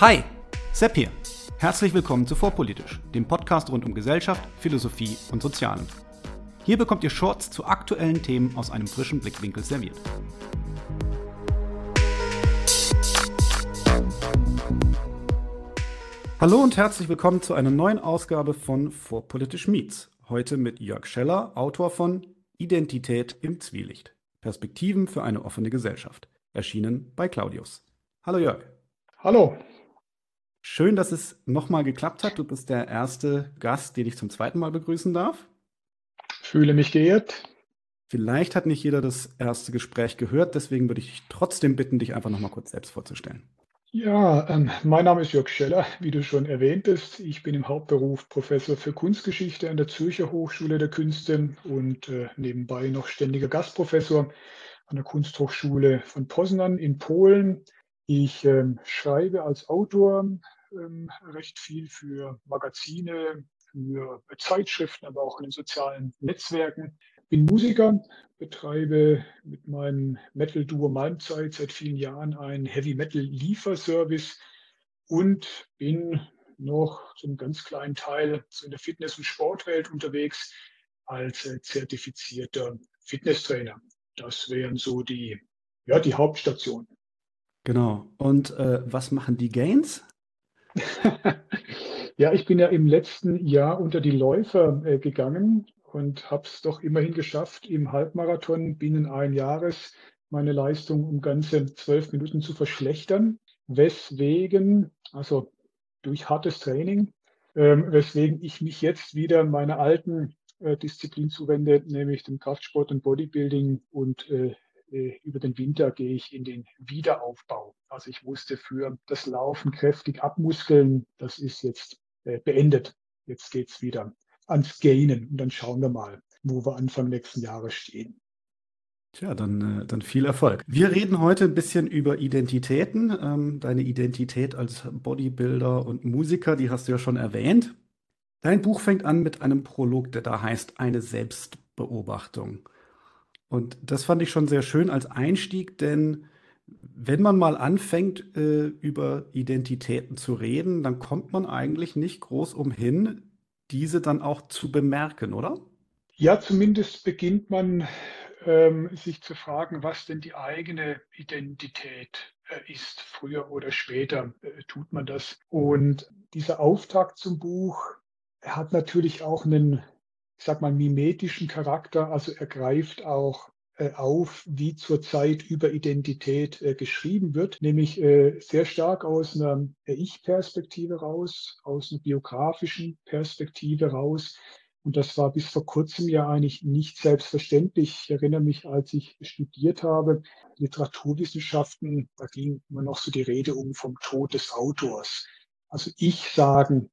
Hi, Sepp hier. Herzlich willkommen zu Vorpolitisch, dem Podcast rund um Gesellschaft, Philosophie und Sozialen. Hier bekommt ihr Shorts zu aktuellen Themen aus einem frischen Blickwinkel serviert. Hallo und herzlich willkommen zu einer neuen Ausgabe von Vorpolitisch Meets. Heute mit Jörg Scheller, Autor von Identität im Zwielicht. Perspektiven für eine offene Gesellschaft. Erschienen bei Claudius. Hallo Jörg. Hallo. Schön, dass es nochmal geklappt hat. Du bist der erste Gast, den ich zum zweiten Mal begrüßen darf. Fühle mich geehrt. Vielleicht hat nicht jeder das erste Gespräch gehört, deswegen würde ich dich trotzdem bitten, dich einfach nochmal kurz selbst vorzustellen. Ja, ähm, mein Name ist Jörg Scheller, wie du schon erwähntest. Ich bin im Hauptberuf Professor für Kunstgeschichte an der Zürcher Hochschule der Künste und äh, nebenbei noch ständiger Gastprofessor an der Kunsthochschule von Poznan in Polen. Ich ähm, schreibe als Autor ähm, recht viel für Magazine, für Zeitschriften, aber auch in den sozialen Netzwerken. Bin Musiker, betreibe mit meinem Metal-Duo Malmzeit seit vielen Jahren einen Heavy-Metal-Lieferservice und bin noch zum ganz kleinen Teil in der Fitness- und Sportwelt unterwegs als äh, zertifizierter Fitnesstrainer. Das wären so die, ja, die Hauptstationen. Genau. Und äh, was machen die Gains? ja, ich bin ja im letzten Jahr unter die Läufer äh, gegangen und habe es doch immerhin geschafft, im Halbmarathon binnen ein Jahres meine Leistung um ganze zwölf Minuten zu verschlechtern. Weswegen, also durch hartes Training, ähm, weswegen ich mich jetzt wieder meiner alten äh, Disziplin zuwende, nämlich dem Kraftsport und Bodybuilding und äh, über den Winter gehe ich in den Wiederaufbau. Also ich musste für das Laufen kräftig abmuskeln. Das ist jetzt äh, beendet. Jetzt geht's wieder ans Gainen und dann schauen wir mal, wo wir Anfang nächsten Jahres stehen. Tja, dann, äh, dann viel Erfolg. Wir reden heute ein bisschen über Identitäten. Ähm, deine Identität als Bodybuilder und Musiker, die hast du ja schon erwähnt. Dein Buch fängt an mit einem Prolog, der da heißt Eine Selbstbeobachtung. Und das fand ich schon sehr schön als Einstieg, denn wenn man mal anfängt, äh, über Identitäten zu reden, dann kommt man eigentlich nicht groß umhin, diese dann auch zu bemerken, oder? Ja, zumindest beginnt man ähm, sich zu fragen, was denn die eigene Identität äh, ist. Früher oder später äh, tut man das. Und dieser Auftakt zum Buch hat natürlich auch einen ich sag mal, mimetischen Charakter. Also er greift auch äh, auf, wie zurzeit über Identität äh, geschrieben wird, nämlich äh, sehr stark aus einer Ich-Perspektive raus, aus einer biografischen Perspektive raus. Und das war bis vor kurzem ja eigentlich nicht selbstverständlich. Ich erinnere mich, als ich studiert habe, Literaturwissenschaften, da ging immer noch so die Rede um vom Tod des Autors. Also ich sagen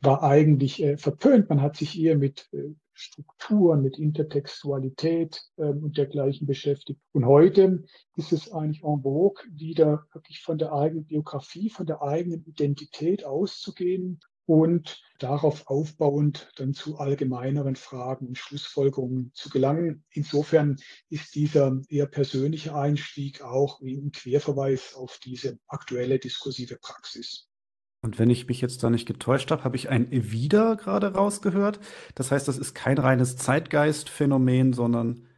war eigentlich äh, verpönt. Man hat sich eher mit äh, Strukturen, mit Intertextualität äh, und dergleichen beschäftigt. Und heute ist es eigentlich en vogue, wieder wirklich von der eigenen Biografie, von der eigenen Identität auszugehen und darauf aufbauend dann zu allgemeineren Fragen und Schlussfolgerungen zu gelangen. Insofern ist dieser eher persönliche Einstieg auch wie ein Querverweis auf diese aktuelle diskursive Praxis. Und wenn ich mich jetzt da nicht getäuscht habe, habe ich ein Wieder gerade rausgehört. Das heißt, das ist kein reines Zeitgeistphänomen, sondern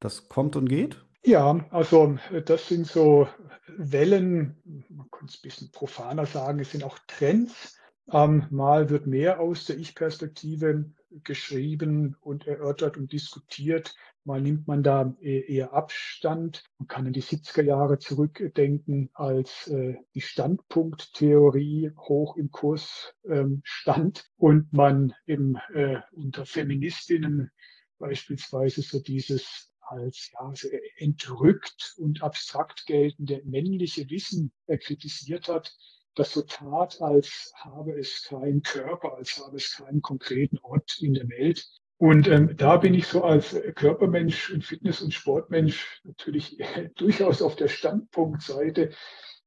das kommt und geht? Ja, also das sind so Wellen, man könnte es ein bisschen profaner sagen, es sind auch Trends. Ähm, mal wird mehr aus der Ich-Perspektive geschrieben und erörtert und diskutiert. Mal nimmt man da e-, eher Abstand. Man kann in die 70er Jahre zurückdenken, als äh, die Standpunkttheorie hoch im Kurs ähm, stand und man eben äh, unter Feministinnen beispielsweise so dieses als ja, entrückt und abstrakt geltende männliche Wissen äh, kritisiert hat das so tat, als habe es keinen Körper, als habe es keinen konkreten Ort in der Welt. Und ähm, da bin ich so als Körpermensch und Fitness- und Sportmensch natürlich durchaus auf der Standpunktseite,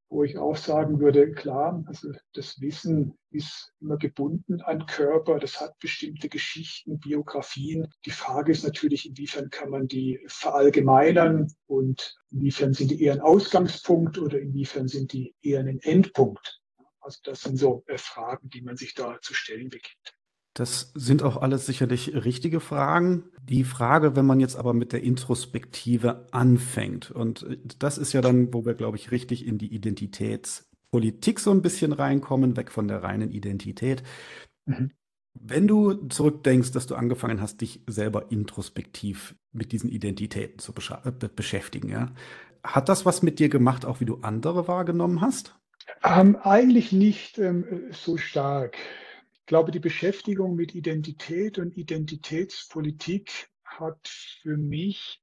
wo ich auch sagen würde, klar, also das Wissen ist immer gebunden an Körper, das hat bestimmte Geschichten, Biografien. Die Frage ist natürlich, inwiefern kann man die verallgemeinern und inwiefern sind die eher ein Ausgangspunkt oder inwiefern sind die eher ein Endpunkt. Also das sind so äh, Fragen, die man sich da zu stellen beginnt. Das sind auch alles sicherlich richtige Fragen. Die Frage, wenn man jetzt aber mit der Introspektive anfängt, und äh, das ist ja dann, wo wir, glaube ich, richtig in die Identitätspolitik so ein bisschen reinkommen, weg von der reinen Identität. Mhm. Wenn du zurückdenkst, dass du angefangen hast, dich selber introspektiv mit diesen Identitäten zu äh, beschäftigen, ja, hat das was mit dir gemacht, auch wie du andere wahrgenommen hast? Ähm, eigentlich nicht ähm, so stark. Ich glaube, die Beschäftigung mit Identität und Identitätspolitik hat für mich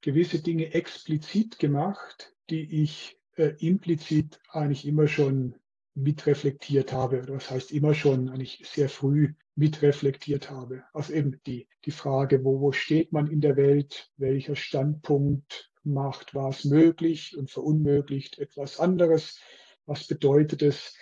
gewisse Dinge explizit gemacht, die ich äh, implizit eigentlich immer schon mitreflektiert habe, das heißt immer schon eigentlich sehr früh mitreflektiert habe. Also eben die, die Frage, wo, wo steht man in der Welt, welcher Standpunkt macht was möglich und verunmöglicht etwas anderes, was bedeutet es,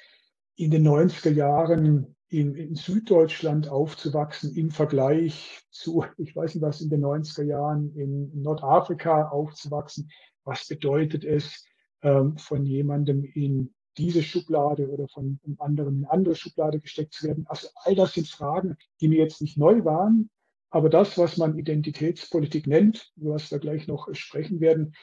in den 90er Jahren in, in, Süddeutschland aufzuwachsen im Vergleich zu, ich weiß nicht was, in den 90er Jahren in Nordafrika aufzuwachsen. Was bedeutet es, ähm, von jemandem in diese Schublade oder von einem anderen in eine andere Schublade gesteckt zu werden. Also all das sind Fragen, die mir jetzt nicht neu waren, aber das, was man Identitätspolitik nennt, über was wir gleich noch sprechen werden,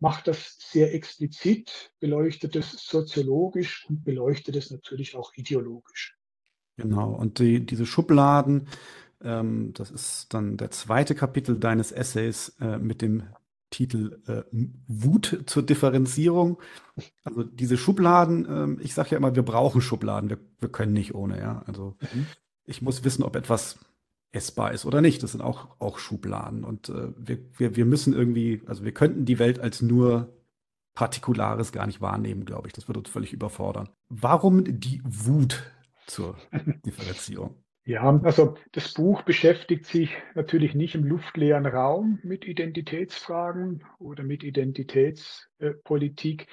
macht das sehr explizit, beleuchtet es soziologisch und beleuchtet es natürlich auch ideologisch. Genau, und die, diese Schubladen, ähm, das ist dann der zweite Kapitel deines Essays äh, mit dem Titel äh, Wut zur Differenzierung. Also diese Schubladen, äh, ich sage ja immer, wir brauchen Schubladen, wir, wir können nicht ohne, ja. Also mhm. ich muss wissen, ob etwas essbar ist oder nicht. Das sind auch, auch Schubladen. Und äh, wir, wir, wir müssen irgendwie, also wir könnten die Welt als nur Partikulares gar nicht wahrnehmen, glaube ich. Das würde uns völlig überfordern. Warum die Wut zur Differenzierung? Ja, also das Buch beschäftigt sich natürlich nicht im luftleeren Raum mit Identitätsfragen oder mit Identitätspolitik,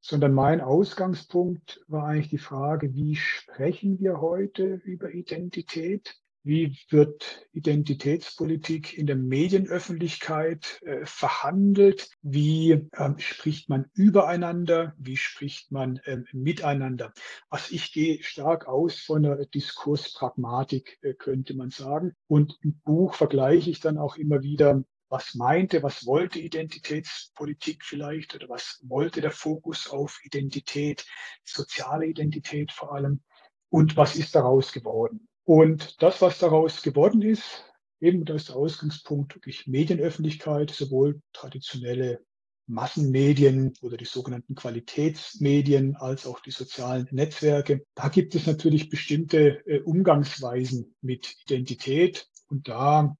sondern mein Ausgangspunkt war eigentlich die Frage, wie sprechen wir heute über Identität? Wie wird Identitätspolitik in der Medienöffentlichkeit äh, verhandelt? Wie ähm, spricht man übereinander? Wie spricht man ähm, miteinander? Also ich gehe stark aus von der Diskurspragmatik, äh, könnte man sagen. Und im Buch vergleiche ich dann auch immer wieder was meinte, was wollte Identitätspolitik vielleicht oder was wollte der Fokus auf Identität, soziale Identität vor allem und was ist daraus geworden. Und das, was daraus geworden ist, eben das ist der Ausgangspunkt wirklich Medienöffentlichkeit, sowohl traditionelle Massenmedien oder die sogenannten Qualitätsmedien als auch die sozialen Netzwerke. Da gibt es natürlich bestimmte äh, Umgangsweisen mit Identität und da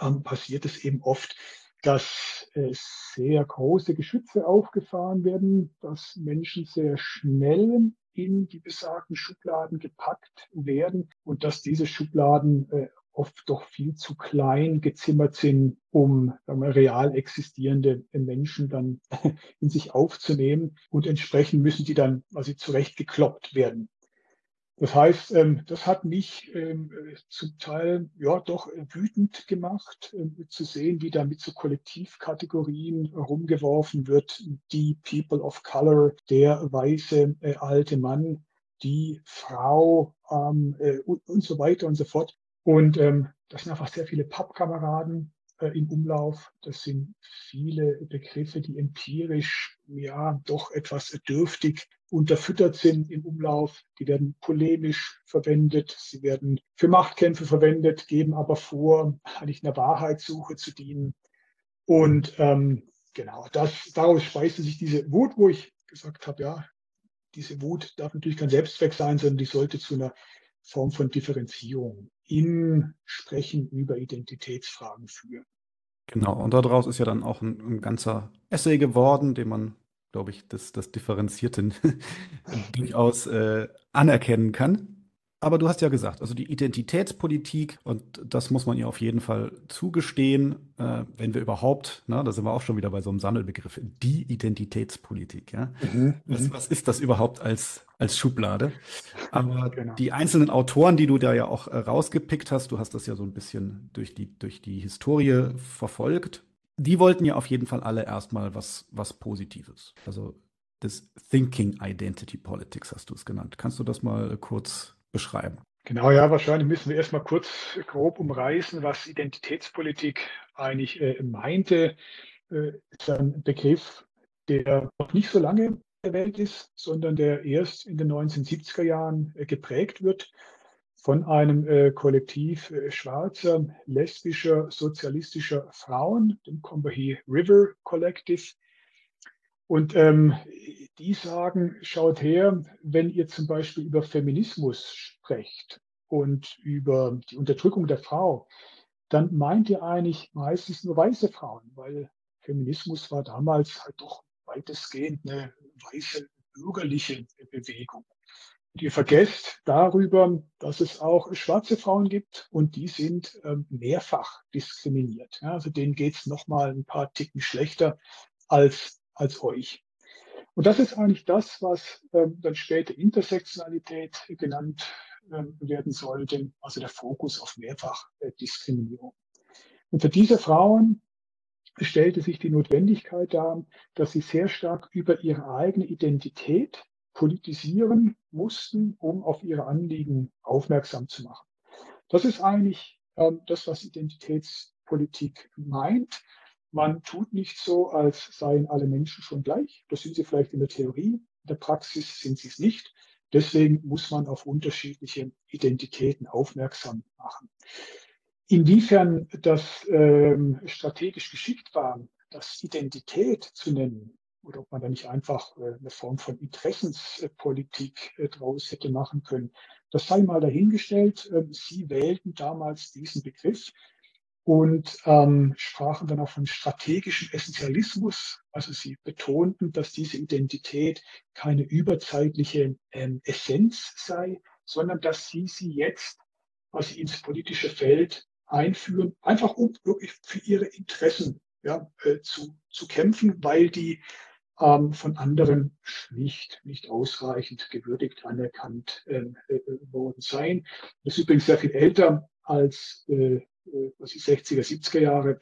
ähm, passiert es eben oft, dass äh, sehr große Geschütze aufgefahren werden, dass Menschen sehr schnell in die besagten Schubladen gepackt werden und dass diese Schubladen äh, oft doch viel zu klein gezimmert sind, um wir, real existierende Menschen dann in sich aufzunehmen. Und entsprechend müssen die dann quasi zurecht gekloppt werden. Das heißt, ähm, das hat mich ähm, zum Teil ja doch wütend gemacht, ähm, zu sehen, wie da mit so Kollektivkategorien rumgeworfen wird. Die People of Color, der weiße äh, alte Mann, die Frau äh, und so weiter und so fort. Und das sind einfach sehr viele Pappkameraden, äh, im Umlauf. Das sind viele Begriffe, die empirisch ja doch etwas dürftig unterfüttert sind im Umlauf. Die werden polemisch verwendet, sie werden für Machtkämpfe verwendet, geben aber vor, eigentlich einer Wahrheitssuche zu dienen. Und ähm, genau, das, daraus speiste sich diese Wut, wo ich gesagt habe, ja, diese Wut darf natürlich kein Selbstzweck sein, sondern die sollte zu einer Form von Differenzierung im Sprechen über Identitätsfragen führen. Genau, und daraus ist ja dann auch ein, ein ganzer Essay geworden, den man, glaube ich, das, das Differenzierten durchaus äh, anerkennen kann. Aber du hast ja gesagt, also die Identitätspolitik, und das muss man ihr auf jeden Fall zugestehen, äh, wenn wir überhaupt, na, da sind wir auch schon wieder bei so einem Sammelbegriff, die Identitätspolitik. Ja? Mhm, was, mhm. was, ist das überhaupt als, als Schublade? Aber genau. die einzelnen Autoren, die du da ja auch äh, rausgepickt hast, du hast das ja so ein bisschen durch die, durch die Historie verfolgt, die wollten ja auf jeden Fall alle erstmal was, was Positives. Also des Thinking Identity Politics, hast du es genannt. Kannst du das mal kurz beschreiben? Genau, ja, wahrscheinlich müssen wir erstmal kurz grob umreißen, was Identitätspolitik eigentlich äh, meinte. Äh, ist ein Begriff, der noch nicht so lange der Welt ist, sondern der erst in den 1970er Jahren äh, geprägt wird von einem äh, Kollektiv äh, schwarzer, lesbischer, sozialistischer Frauen, dem Combahee River Collective. Und ähm, die sagen, schaut her, wenn ihr zum Beispiel über Feminismus sprecht und über die Unterdrückung der Frau, dann meint ihr eigentlich meistens nur weiße Frauen, weil Feminismus war damals halt doch weitestgehend eine weiße bürgerliche Bewegung. Und ihr vergesst darüber, dass es auch schwarze Frauen gibt und die sind ähm, mehrfach diskriminiert. Also denen geht es nochmal ein paar Ticken schlechter als, als euch. Und das ist eigentlich das, was ähm, dann später Intersektionalität genannt ähm, werden sollte, also der Fokus auf Mehrfachdiskriminierung. Und für diese Frauen stellte sich die Notwendigkeit dar, dass sie sehr stark über ihre eigene Identität politisieren mussten, um auf ihre Anliegen aufmerksam zu machen. Das ist eigentlich ähm, das, was Identitätspolitik meint. Man tut nicht so, als seien alle Menschen schon gleich. Das sind sie vielleicht in der Theorie. In der Praxis sind sie es nicht. Deswegen muss man auf unterschiedliche Identitäten aufmerksam machen. Inwiefern das ähm, strategisch geschickt war, das Identität zu nennen, oder ob man da nicht einfach äh, eine Form von Interessenspolitik äh, draus hätte machen können, das sei mal dahingestellt. Ähm, Sie wählten damals diesen Begriff und ähm, sprachen dann auch von strategischem Essentialismus. Also sie betonten, dass diese Identität keine überzeitliche ähm, Essenz sei, sondern dass sie sie jetzt quasi ins politische Feld einführen, einfach um wirklich für ihre Interessen ja, äh, zu, zu kämpfen, weil die ähm, von anderen schlicht nicht ausreichend gewürdigt anerkannt ähm, äh, worden seien. Das ist übrigens sehr viel älter als äh, äh was ich 60er, 70er Jahre.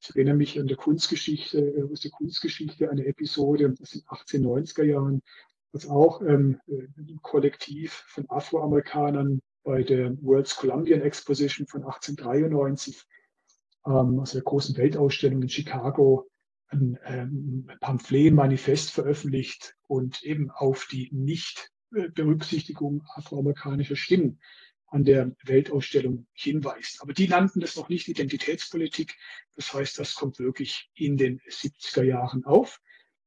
Ich erinnere mich an der Kunstgeschichte, äh, aus der Kunstgeschichte eine Episode aus den 1890er Jahren, als auch ähm, äh, ein Kollektiv von Afroamerikanern bei der World's Columbian Exposition von 1893, ähm, also der großen Weltausstellung in Chicago, ein ähm, Pamphlet, Manifest veröffentlicht und eben auf die Nicht-Berücksichtigung afroamerikanischer Stimmen an der Weltausstellung hinweist. Aber die nannten das noch nicht Identitätspolitik. Das heißt, das kommt wirklich in den 70er Jahren auf.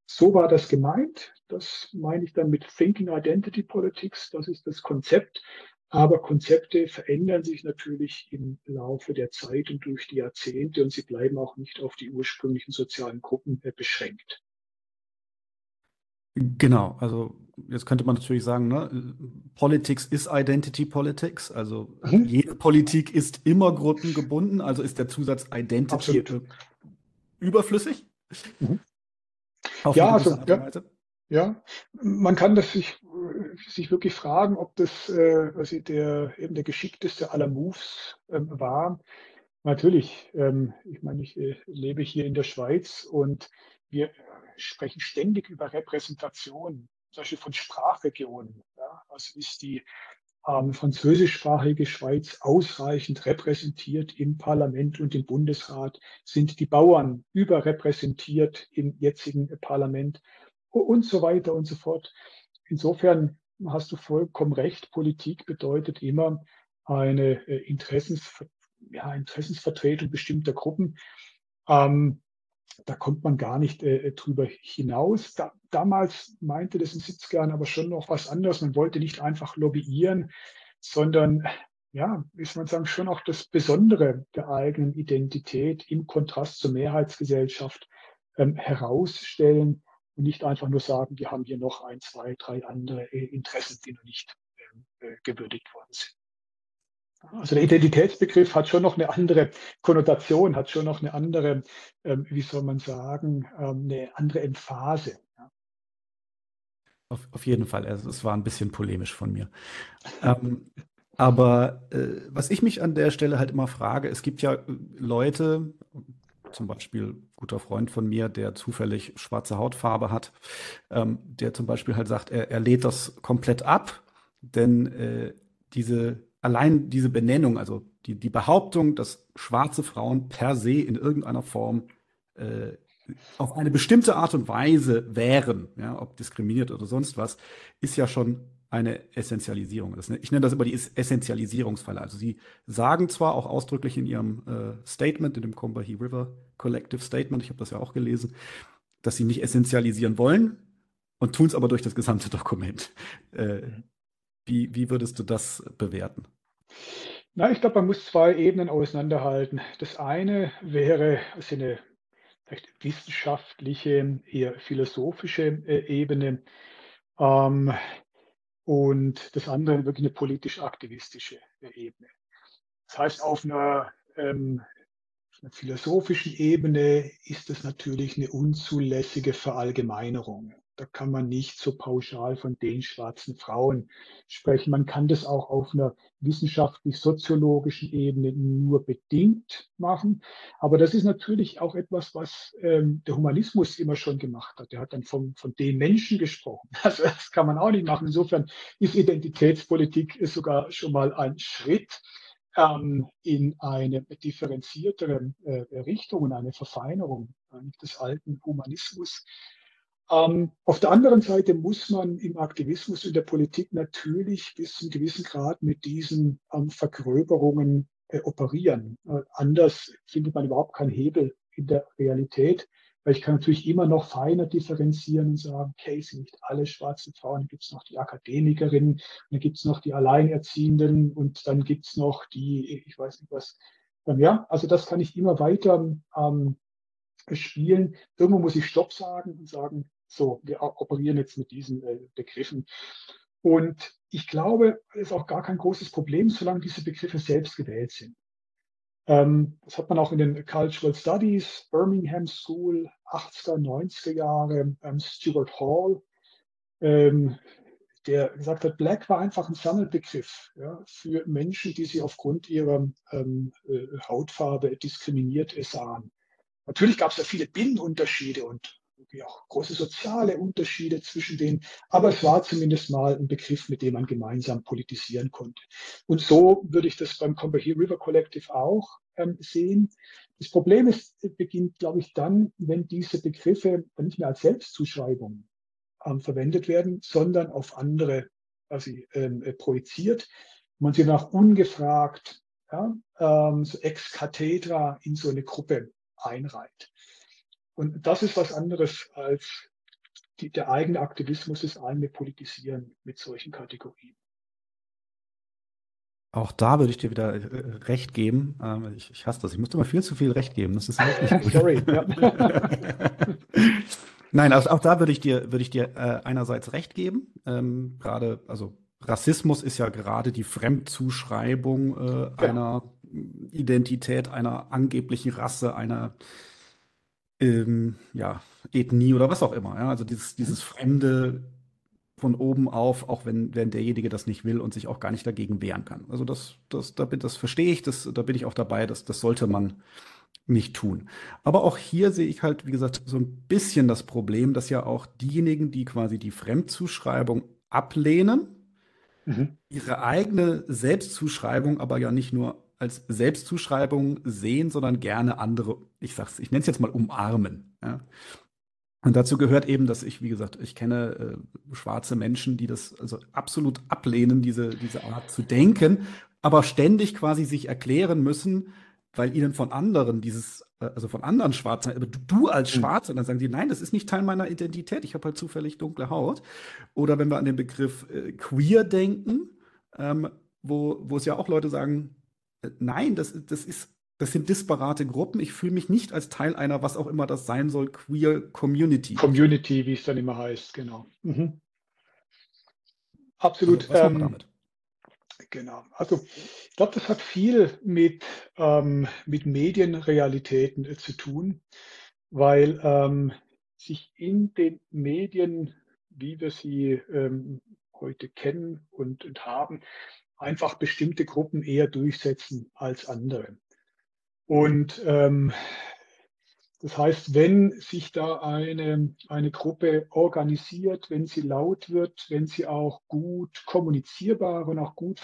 So war das gemeint. Das meine ich dann mit Thinking Identity Politics. Das ist das Konzept. Aber Konzepte verändern sich natürlich im Laufe der Zeit und durch die Jahrzehnte und sie bleiben auch nicht auf die ursprünglichen sozialen Gruppen äh, beschränkt. Genau, also jetzt könnte man natürlich sagen, ne, Politics ist Identity Politics, also mhm. jede Politik ist immer gruppengebunden, also ist der Zusatz Identity Absolut. überflüssig. Mhm. ja, also, ja, ja, man kann das sich, sich wirklich fragen, ob das äh, also der, eben der geschickteste aller Moves ähm, war. Natürlich, ähm, ich meine, ich äh, lebe hier in der Schweiz und wir sprechen ständig über Repräsentation, zum Beispiel von Sprachregionen. Ja? Also ist die ähm, französischsprachige Schweiz ausreichend repräsentiert im Parlament und im Bundesrat? Sind die Bauern überrepräsentiert im jetzigen Parlament? Und so weiter und so fort. Insofern hast du vollkommen recht. Politik bedeutet immer eine äh, Interessensver ja, Interessensvertretung bestimmter Gruppen. Ähm, da kommt man gar nicht äh, drüber hinaus. Da, damals meinte das in 70 Jahren aber schon noch was anderes. Man wollte nicht einfach lobbyieren, sondern ja, wie man sagen, schon auch das Besondere der eigenen Identität im Kontrast zur Mehrheitsgesellschaft ähm, herausstellen und nicht einfach nur sagen, wir haben hier noch ein, zwei, drei andere äh, Interessen, die noch nicht ähm, äh, gewürdigt worden sind. Also der Identitätsbegriff hat schon noch eine andere Konnotation, hat schon noch eine andere, ähm, wie soll man sagen, ähm, eine andere Emphase. Auf, auf, jeden Fall, also es war ein bisschen polemisch von mir. ähm, aber äh, was ich mich an der Stelle halt immer frage, es gibt ja Leute, zum Beispiel guter Freund von mir, der zufällig schwarze Hautfarbe hat, ähm, der zum Beispiel halt sagt, er, er lädt das komplett ab, denn äh, diese allein diese Benennung, also die, die Behauptung, dass schwarze Frauen per se in irgendeiner Form äh, auf eine bestimmte Art und Weise wären, ja, ob diskriminiert oder sonst was, ist ja schon eine Essentialisierung. Das, ich nenne das immer die Essentialisierungsfalle. Also sie sagen zwar auch ausdrücklich in ihrem äh, Statement, in dem Combahee River Collective Statement, ich habe das ja auch gelesen, dass sie nicht essentialisieren wollen und tun es aber durch das gesamte Dokument. Äh, wie, wie würdest du das bewerten? Na, ich glaube, man muss zwei Ebenen auseinanderhalten. Das eine wäre also eine vielleicht wissenschaftliche, eher philosophische äh, Ebene. Ähm, und das andere wirklich eine politisch-aktivistische Ebene. Das heißt, auf einer, ähm, auf einer philosophischen Ebene ist es natürlich eine unzulässige Verallgemeinerung. Da kann man nicht so pauschal von den schwarzen Frauen sprechen. Man kann das auch auf einer wissenschaftlich-soziologischen Ebene nur bedingt machen. Aber das ist natürlich auch etwas, was ähm, der Humanismus immer schon gemacht hat. Der hat dann vom, von den Menschen gesprochen. Also das kann man auch nicht machen. Insofern ist Identitätspolitik sogar schon mal ein Schritt ähm, in eine differenziertere äh, Richtung und eine Verfeinerung äh, des alten Humanismus. Ähm, auf der anderen Seite muss man im Aktivismus und der Politik natürlich bis zu einem gewissen Grad mit diesen ähm, Vergröberungen äh, operieren. Äh, anders findet man überhaupt keinen Hebel in der Realität, weil ich kann natürlich immer noch feiner differenzieren und sagen, okay, sind nicht alle schwarzen Frauen, dann gibt es noch die Akademikerinnen, dann gibt es noch die Alleinerziehenden und dann gibt es noch die, ich weiß nicht was. Ähm, ja, also das kann ich immer weiter ähm, spielen. Irgendwo muss ich Stopp sagen und sagen, so, wir operieren jetzt mit diesen äh, Begriffen. Und ich glaube, es ist auch gar kein großes Problem, solange diese Begriffe selbst gewählt sind. Ähm, das hat man auch in den Cultural Studies, Birmingham School, 80er, 90er Jahre, ähm, Stuart Hall, ähm, der gesagt hat, Black war einfach ein Sammelbegriff für Menschen, die sie aufgrund ihrer äh, Hautfarbe diskriminiert sahen. Natürlich gab es da viele Binnenunterschiede und auch große soziale Unterschiede zwischen denen. Aber es war zumindest mal ein Begriff, mit dem man gemeinsam politisieren konnte. Und so würde ich das beim Combahee River Collective auch ähm, sehen. Das Problem ist, beginnt, glaube ich, dann, wenn diese Begriffe nicht mehr als Selbstzuschreibung ähm, verwendet werden, sondern auf andere quasi ähm, äh, projiziert. Man sie danach ungefragt, ja, ähm, so ex cathedra in so eine Gruppe einreiht. Und das ist was anderes als die, der eigene Aktivismus, das eigene Politisieren mit solchen Kategorien. Auch da würde ich dir wieder äh, recht geben. Ähm, ich, ich, hasse das. Ich musste immer viel zu viel recht geben. Das ist auch nicht gut. Sorry. Nein, also auch da würde ich dir, würde ich dir äh, einerseits recht geben. Ähm, gerade, also Rassismus ist ja gerade die Fremdzuschreibung äh, ja. einer Identität, einer angeblichen Rasse, einer ähm, ja, Ethnie oder was auch immer. Ja? Also dieses, dieses Fremde von oben auf, auch wenn, wenn derjenige das nicht will und sich auch gar nicht dagegen wehren kann. Also das, das, das, das verstehe ich, das, da bin ich auch dabei, das, das sollte man nicht tun. Aber auch hier sehe ich halt, wie gesagt, so ein bisschen das Problem, dass ja auch diejenigen, die quasi die Fremdzuschreibung ablehnen, mhm. ihre eigene Selbstzuschreibung aber ja nicht nur als Selbstzuschreibung sehen, sondern gerne andere, ich sag's, ich nenne es jetzt mal umarmen. Ja? Und dazu gehört eben, dass ich, wie gesagt, ich kenne äh, schwarze Menschen, die das also absolut ablehnen, diese, diese Art zu denken, aber ständig quasi sich erklären müssen, weil ihnen von anderen dieses, äh, also von anderen Schwarzen, aber du, als hm. Schwarze, und dann sagen die, nein, das ist nicht Teil meiner Identität, ich habe halt zufällig dunkle Haut. Oder wenn wir an den Begriff äh, queer denken, ähm, wo, wo es ja auch Leute sagen, nein, das, das ist, das sind disparate Gruppen. Ich fühle mich nicht als Teil einer, was auch immer das sein soll, queer Community. Community, wie es dann immer heißt, genau. Mhm. Absolut. Also, was ähm, damit? Genau. Also ich glaube, das hat viel mit, ähm, mit Medienrealitäten äh, zu tun, weil ähm, sich in den Medien, wie wir sie ähm, heute kennen und, und haben, einfach bestimmte Gruppen eher durchsetzen als andere. Und ähm, Das heißt, wenn sich da eine, eine Gruppe organisiert, wenn sie laut wird, wenn sie auch gut kommunizierbare und auch gut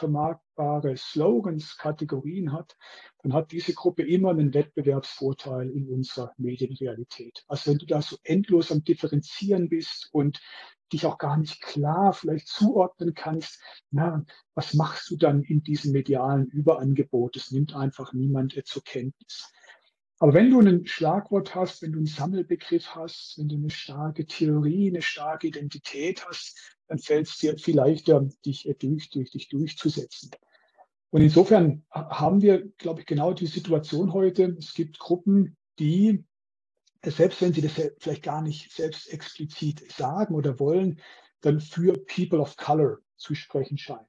vermarktbare Slogans, Kategorien hat, dann hat diese Gruppe immer einen Wettbewerbsvorteil in unserer Medienrealität. Also wenn du da so endlos am Differenzieren bist und dich auch gar nicht klar vielleicht zuordnen kannst, na, was machst du dann in diesem medialen Überangebot? Das nimmt einfach niemand zur Kenntnis. Aber wenn du ein Schlagwort hast, wenn du einen Sammelbegriff hast, wenn du eine starke Theorie, eine starke Identität hast, dann fällt es dir viel leichter, dich äh, durch, durch dich durchzusetzen. Und insofern haben wir, glaube ich, genau die Situation heute. Es gibt Gruppen, die, äh, selbst wenn sie das vielleicht gar nicht selbst explizit sagen oder wollen, dann für People of Color zu sprechen scheinen.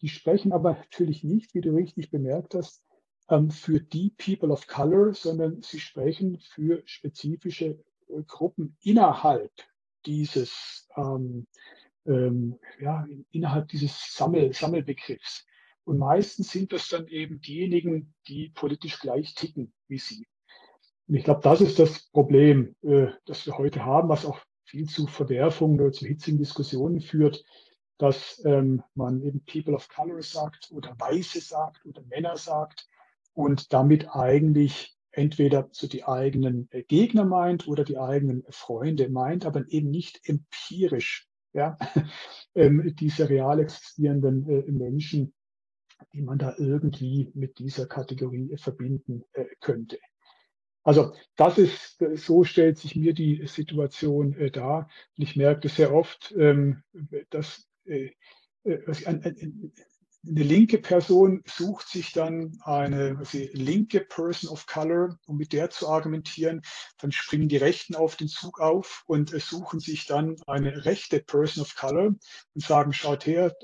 Die sprechen aber natürlich nicht, wie du richtig bemerkt hast, ähm, für die People of Color, sondern sie sprechen für spezifische äh, Gruppen innerhalb dieses, ähm, ähm, ja, innerhalb dieses Sammel, Sammelbegriffs. Und meistens sind das dann eben diejenigen, die politisch gleich ticken wie sie. Und ich glaube, das ist das Problem, äh, das wir heute haben, was auch viel zu Verwerfungen oder zu hitzigen Diskussionen führt, dass ähm, man eben People of Color sagt oder Weiße sagt oder Männer sagt und damit eigentlich entweder so die eigenen äh, Gegner meint oder die eigenen Freunde meint, aber eben nicht empirisch ja, ähm, diese real existierenden äh, Menschen, die man da irgendwie mit dieser Kategorie verbinden äh, könnte. Also das ist, so stellt sich mir die Situation dar. Und ich merke sehr oft, ähm, dass was an, eine linke Person sucht sich dann eine also linke Person of Color, um mit der zu argumentieren. Dann springen die Rechten auf den Zug auf und suchen sich dann eine rechte Person of Color und sagen, schaut her?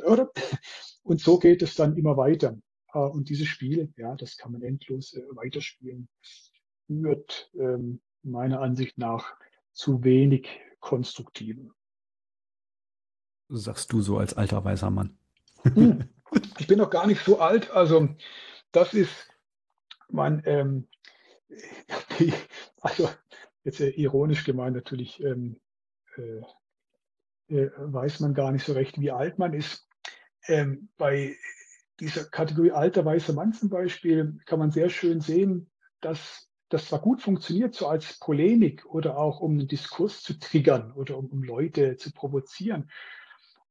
Und so geht es dann immer weiter. Äh, und dieses Spiel, ja, das kann man endlos äh, weiterspielen, führt ähm, meiner Ansicht nach zu wenig Konstruktiven. Sagst du so als alter weißer Mann. Ich bin noch gar nicht so alt, also das ist mein, ähm, die, also jetzt äh, ironisch gemeint natürlich, ähm, äh, äh, weiß man gar nicht so recht, wie alt man ist. Ähm, bei dieser Kategorie alter weißer Mann zum Beispiel kann man sehr schön sehen, dass das zwar gut funktioniert, so als Polemik oder auch um einen Diskurs zu triggern oder um, um Leute zu provozieren.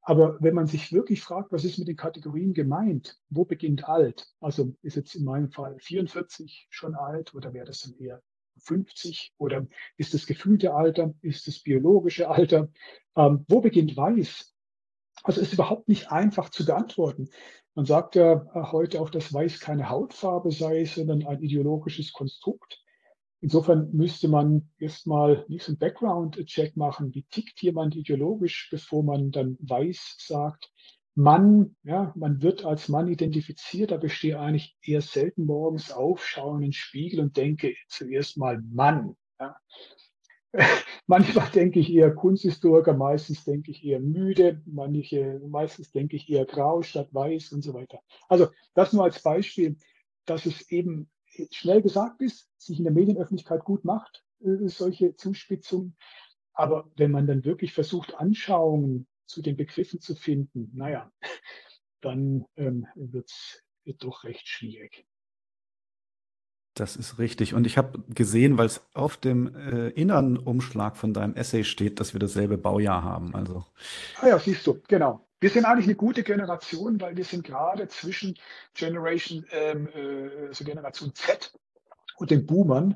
Aber wenn man sich wirklich fragt, was ist mit den Kategorien gemeint? Wo beginnt alt? Also ist jetzt in meinem Fall 44 schon alt oder wäre das dann eher 50 oder ist das gefühlte Alter? Ist das biologische Alter? Ähm, wo beginnt weiß? Also ist überhaupt nicht einfach zu beantworten. Man sagt ja äh, heute auch, dass Weiß keine Hautfarbe sei, sondern ein ideologisches Konstrukt. Insofern müsste man erstmal nicht so einen Background-Check machen, wie tickt jemand ideologisch, bevor man dann weiß sagt, Mann, ja, man wird als Mann identifiziert, aber ich stehe eigentlich eher selten morgens auf, schaue in den Spiegel und denke zuerst mal Mann. Ja. Manchmal denke ich eher Kunsthistoriker, meistens denke ich eher müde, manche, meistens denke ich eher grau statt weiß und so weiter. Also das nur als Beispiel, dass es eben schnell gesagt ist, sich in der Medienöffentlichkeit gut macht, äh, solche Zuspitzungen. Aber wenn man dann wirklich versucht, Anschauungen zu den Begriffen zu finden, naja, dann ähm, wird es doch recht schwierig. Das ist richtig. Und ich habe gesehen, weil es auf dem äh, inneren Umschlag von deinem Essay steht, dass wir dasselbe Baujahr haben. Also. Ah ja, siehst du, genau. Wir sind eigentlich eine gute Generation, weil wir sind gerade zwischen Generation, ähm, äh, also Generation Z und den Boomern.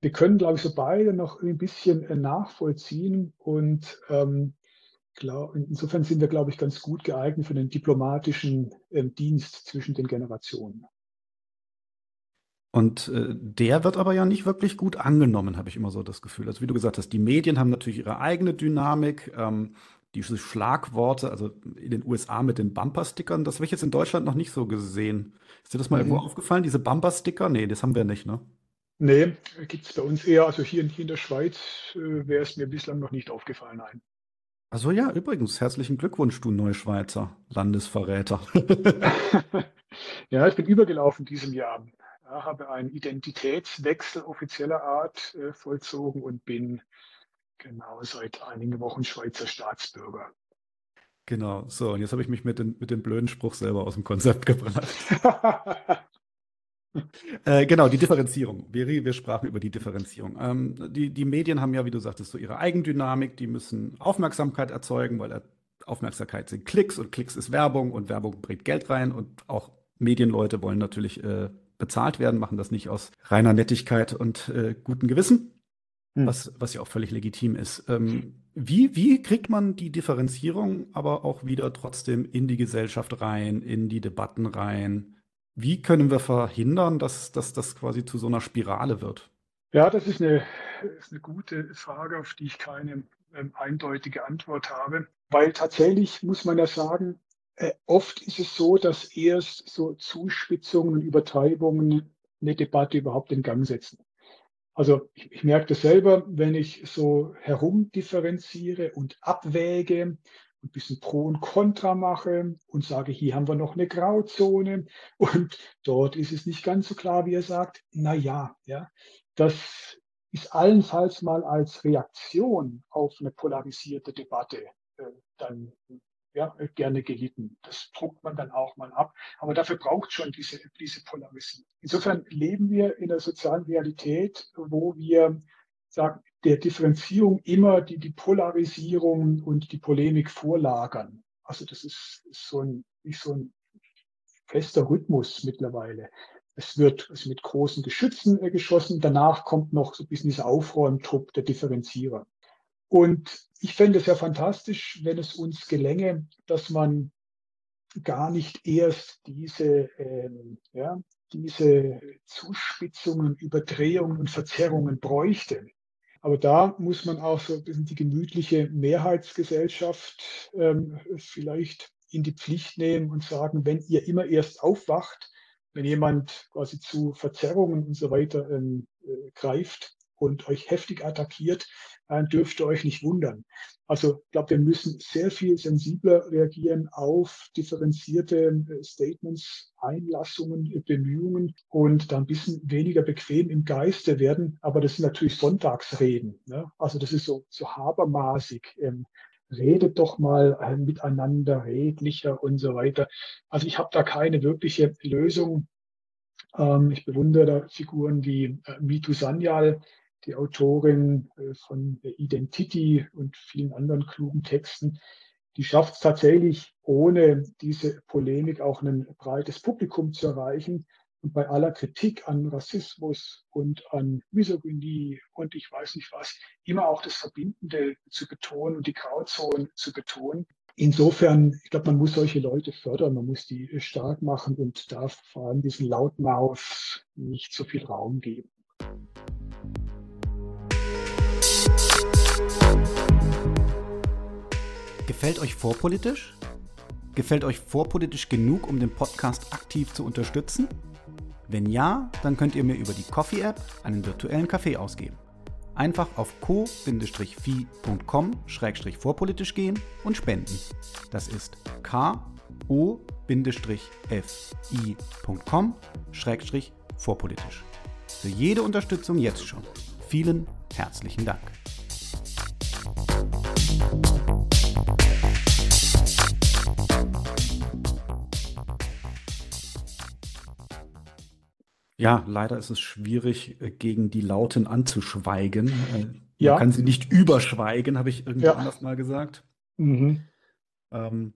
Wir können, glaube ich, so beide noch ein bisschen äh, nachvollziehen und ähm, glaub, insofern sind wir, glaube ich, ganz gut geeignet für den diplomatischen äh, Dienst zwischen den Generationen. Und äh, der wird aber ja nicht wirklich gut angenommen, habe ich immer so das Gefühl. Also wie du gesagt hast, die Medien haben natürlich ihre eigene Dynamik. Ähm, diese Schlagworte, also in den USA mit den Bumper-Stickern, das habe ich jetzt in Deutschland noch nicht so gesehen. Ist dir das mal mhm. irgendwo aufgefallen, diese Bumper-Sticker? Nee, das haben wir nicht, ne? Nee, gibt es bei uns eher, also hier, hier in der Schweiz äh, wäre es mir bislang noch nicht aufgefallen, nein. Also ja, übrigens, herzlichen Glückwunsch, du Neuschweizer Landesverräter. ja, ich bin übergelaufen diesem Jahr. Habe einen Identitätswechsel offizieller Art äh, vollzogen und bin genau seit einigen Wochen Schweizer Staatsbürger. Genau, so, und jetzt habe ich mich mit, den, mit dem blöden Spruch selber aus dem Konzept gebracht. äh, genau, die Differenzierung. Wir, wir sprachen über die Differenzierung. Ähm, die, die Medien haben ja, wie du sagtest, so ihre Eigendynamik, die müssen Aufmerksamkeit erzeugen, weil Aufmerksamkeit sind Klicks und Klicks ist Werbung und Werbung bringt Geld rein und auch Medienleute wollen natürlich äh, bezahlt werden, machen das nicht aus reiner Nettigkeit und äh, gutem Gewissen, hm. was, was ja auch völlig legitim ist. Ähm, wie, wie kriegt man die Differenzierung aber auch wieder trotzdem in die Gesellschaft rein, in die Debatten rein? Wie können wir verhindern, dass, dass das quasi zu so einer Spirale wird? Ja, das ist eine, ist eine gute Frage, auf die ich keine ähm, eindeutige Antwort habe, weil tatsächlich muss man ja sagen, äh, oft ist es so, dass erst so Zuspitzungen und Übertreibungen eine Debatte überhaupt in Gang setzen. Also ich, ich merke das selber, wenn ich so herumdifferenziere und abwäge ein bisschen Pro und Contra mache und sage, hier haben wir noch eine Grauzone und dort ist es nicht ganz so klar, wie er sagt, na ja, ja, das ist allenfalls mal als Reaktion auf eine polarisierte Debatte äh, dann ja, gerne gelitten. Das druckt man dann auch mal ab. Aber dafür braucht schon diese, diese Polarisierung. Insofern leben wir in einer sozialen Realität, wo wir sagen, der Differenzierung immer die, die Polarisierung und die Polemik vorlagern. Also das ist, ist so ein, ist so ein fester Rhythmus mittlerweile. Es wird also mit großen Geschützen äh, geschossen. Danach kommt noch so ein bisschen dieser Aufräumtrupp der Differenzierer. Und ich fände es ja fantastisch, wenn es uns gelänge, dass man gar nicht erst diese, ähm, ja, diese Zuspitzungen, Überdrehungen und Verzerrungen bräuchte. Aber da muss man auch so ein bisschen die gemütliche Mehrheitsgesellschaft ähm, vielleicht in die Pflicht nehmen und sagen, wenn ihr immer erst aufwacht, wenn jemand quasi zu Verzerrungen und so weiter ähm, äh, greift und euch heftig attackiert, äh, dürft ihr euch nicht wundern. Also ich glaube, wir müssen sehr viel sensibler reagieren auf differenzierte äh, Statements, Einlassungen, Bemühungen und dann ein bisschen weniger bequem im Geiste werden. Aber das sind natürlich Sonntagsreden. Ne? Also das ist so, so habermaßig. Ähm, redet doch mal äh, miteinander redlicher und so weiter. Also ich habe da keine wirkliche Lösung. Ähm, ich bewundere Figuren wie äh, Mitu Sanyal, die Autorin äh, von Identity und vielen anderen klugen Texten, die schafft es tatsächlich, ohne diese Polemik auch ein breites Publikum zu erreichen und bei aller Kritik an Rassismus und an Misogynie und ich weiß nicht was, immer auch das Verbindende zu betonen und die Grauzonen zu betonen. Insofern, ich glaube, man muss solche Leute fördern, man muss die stark machen und darf vor allem diesen Lautmaus nicht so viel Raum geben. Gefällt euch vorpolitisch? Gefällt euch vorpolitisch genug, um den Podcast aktiv zu unterstützen? Wenn ja, dann könnt ihr mir über die Coffee-App einen virtuellen Kaffee ausgeben. Einfach auf co-fi.com-vorpolitisch gehen und spenden. Das ist ko-fi.com-vorpolitisch. Für jede Unterstützung jetzt schon. Vielen herzlichen Dank. Ja, leider ist es schwierig, äh, gegen die Lauten anzuschweigen. Äh, man ja. kann sie nicht überschweigen, habe ich irgendwo ja. anders mal gesagt. Mhm. Ähm,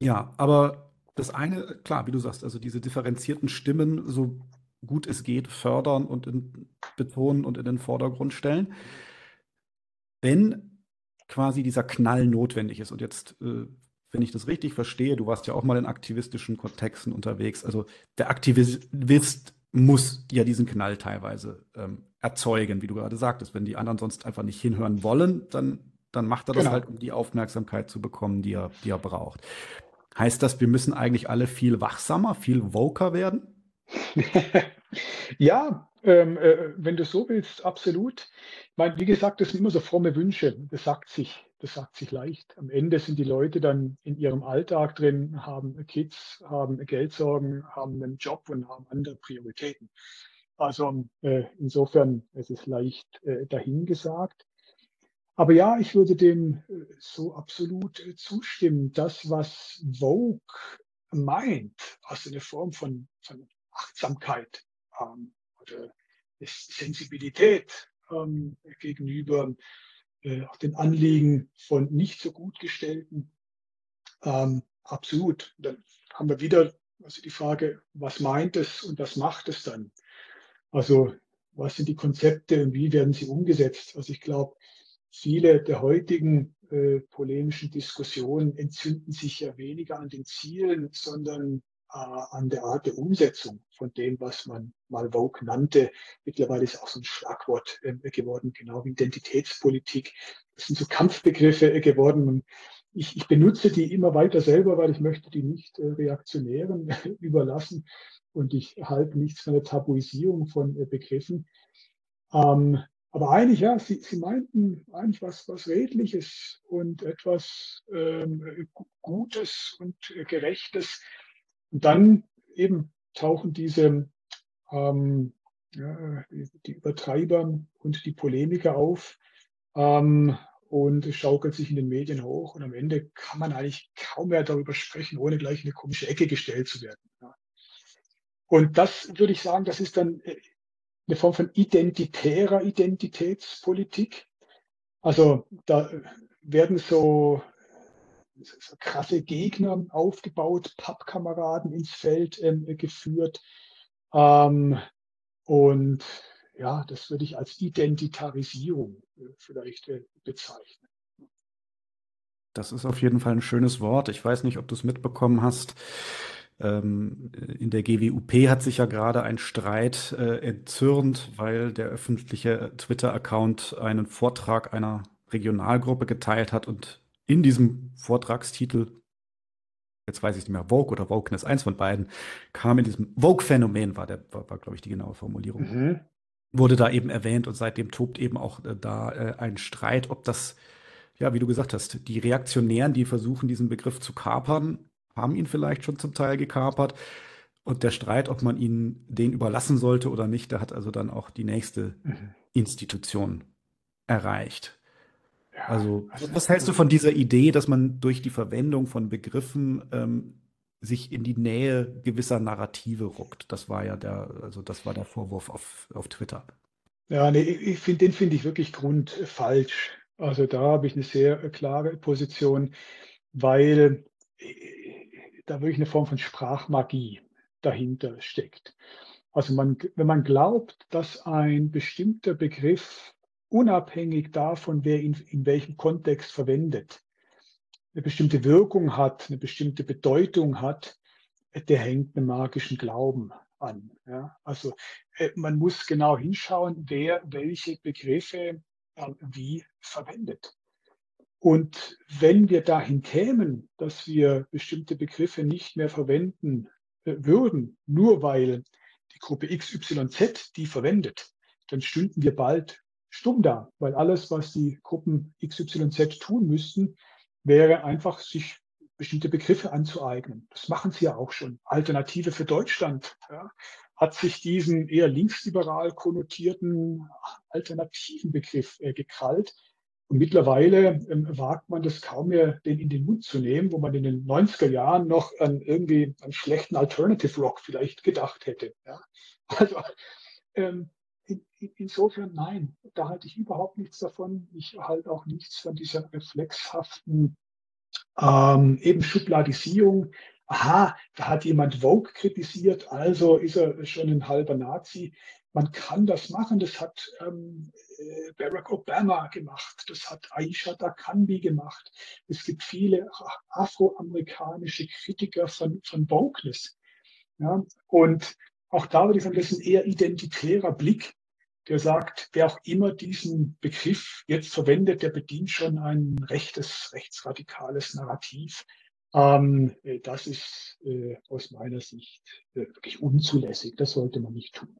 ja, aber das eine, klar, wie du sagst, also diese differenzierten Stimmen, so gut es geht, fördern und in, betonen und in den Vordergrund stellen. Wenn quasi dieser Knall notwendig ist, und jetzt äh, wenn ich das richtig verstehe, du warst ja auch mal in aktivistischen Kontexten unterwegs. Also der Aktivist muss ja diesen Knall teilweise ähm, erzeugen, wie du gerade sagtest. Wenn die anderen sonst einfach nicht hinhören wollen, dann, dann macht er das genau. halt, um die Aufmerksamkeit zu bekommen, die er, die er braucht. Heißt das, wir müssen eigentlich alle viel wachsamer, viel woker werden? ja, ähm, äh, wenn du so willst, absolut. Ich meine, wie gesagt, das sind immer so fromme Wünsche, das sagt sich. Das sagt sich leicht. Am Ende sind die Leute dann in ihrem Alltag drin, haben Kids, haben Geldsorgen, haben einen Job und haben andere Prioritäten. Also äh, insofern es ist leicht äh, dahingesagt. Aber ja, ich würde dem äh, so absolut äh, zustimmen. Das, was Vogue meint, also eine Form von, von Achtsamkeit ähm, oder Sensibilität ähm, gegenüber äh, auch den Anliegen von nicht so gut gestellten, ähm, absolut. Dann haben wir wieder also die Frage, was meint es und was macht es dann? Also was sind die Konzepte und wie werden sie umgesetzt? Also ich glaube, viele der heutigen äh, polemischen Diskussionen entzünden sich ja weniger an den Zielen, sondern an der Art der Umsetzung von dem, was man mal Vogue nannte. Mittlerweile ist auch so ein Schlagwort äh, geworden, genau wie Identitätspolitik. Das sind so Kampfbegriffe äh, geworden. Ich, ich benutze die immer weiter selber, weil ich möchte die nicht äh, Reaktionären überlassen und ich halte nichts von der Tabuisierung von äh, Begriffen. Ähm, aber eigentlich, ja, sie, sie meinten eigentlich was, was Redliches und etwas ähm, Gutes und äh, Gerechtes. Und dann eben tauchen diese ähm, ja, die, Übertreiber und die Polemiker auf ähm, und es schaukelt sich in den Medien hoch. Und am Ende kann man eigentlich kaum mehr darüber sprechen, ohne gleich in eine komische Ecke gestellt zu werden. Ja. Und das würde ich sagen, das ist dann äh, eine Form von identitärer Identitätspolitik. Also da werden so so krasse Gegner aufgebaut, Pappkameraden ins Feld ähm, geführt. Ähm, und ja, das würde ich als Identitarisierung äh, vielleicht äh, bezeichnen. Das ist auf jeden Fall ein schönes Wort. Ich weiß nicht, ob du es mitbekommen hast. Ähm, in der GWUP hat sich ja gerade ein Streit äh, entzürnt, weil der öffentliche Twitter-Account einen Vortrag einer Regionalgruppe geteilt hat und in diesem Vortragstitel, jetzt weiß ich nicht mehr, Vogue oder Wokeness, eins von beiden, kam in diesem Vogue-Phänomen, war, der, war, war glaube ich, die genaue Formulierung, mhm. wurde da eben erwähnt und seitdem tobt eben auch äh, da äh, ein Streit, ob das, ja, wie du gesagt hast, die Reaktionären, die versuchen, diesen Begriff zu kapern, haben ihn vielleicht schon zum Teil gekapert. Und der Streit, ob man ihn den überlassen sollte oder nicht, der hat also dann auch die nächste mhm. Institution erreicht. Also, also, was hältst du von dieser Idee, dass man durch die Verwendung von Begriffen ähm, sich in die Nähe gewisser Narrative ruckt? Das war ja der, also das war der Vorwurf auf, auf Twitter. Ja, nee, ich find, den finde ich wirklich grundfalsch. Also da habe ich eine sehr klare Position, weil äh, da wirklich eine Form von Sprachmagie dahinter steckt. Also man, wenn man glaubt, dass ein bestimmter Begriff unabhängig davon, wer ihn in welchem Kontext verwendet, eine bestimmte Wirkung hat, eine bestimmte Bedeutung hat, der hängt einem magischen Glauben an. Ja? Also äh, man muss genau hinschauen, wer welche Begriffe äh, wie verwendet. Und wenn wir dahin kämen, dass wir bestimmte Begriffe nicht mehr verwenden äh, würden, nur weil die Gruppe XYZ die verwendet, dann stünden wir bald stumm da, weil alles, was die Gruppen XYZ tun müssten, wäre einfach sich bestimmte Begriffe anzueignen. Das machen sie ja auch schon. Alternative für Deutschland ja, hat sich diesen eher linksliberal konnotierten alternativen Begriff äh, gekrallt. Und mittlerweile ähm, wagt man das kaum mehr, den in den Mund zu nehmen, wo man in den 90er Jahren noch an irgendwie einen schlechten Alternative Rock vielleicht gedacht hätte. Ja. Also ähm, in, insofern nein, da halte ich überhaupt nichts davon. Ich halte auch nichts von dieser reflexhaften ähm, eben Schubladisierung. Aha, da hat jemand Vogue kritisiert, also ist er schon ein halber Nazi. Man kann das machen, das hat ähm, äh, Barack Obama gemacht, das hat Aisha Dakanbi gemacht. Es gibt viele afroamerikanische Kritiker von, von Wokeness. Ja, und auch da würde ich sagen, das ist ein eher identitärer Blick der sagt, wer auch immer diesen Begriff jetzt verwendet, der bedient schon ein rechtes, rechtsradikales Narrativ. Ähm, äh, das ist äh, aus meiner Sicht äh, wirklich unzulässig. Das sollte man nicht tun.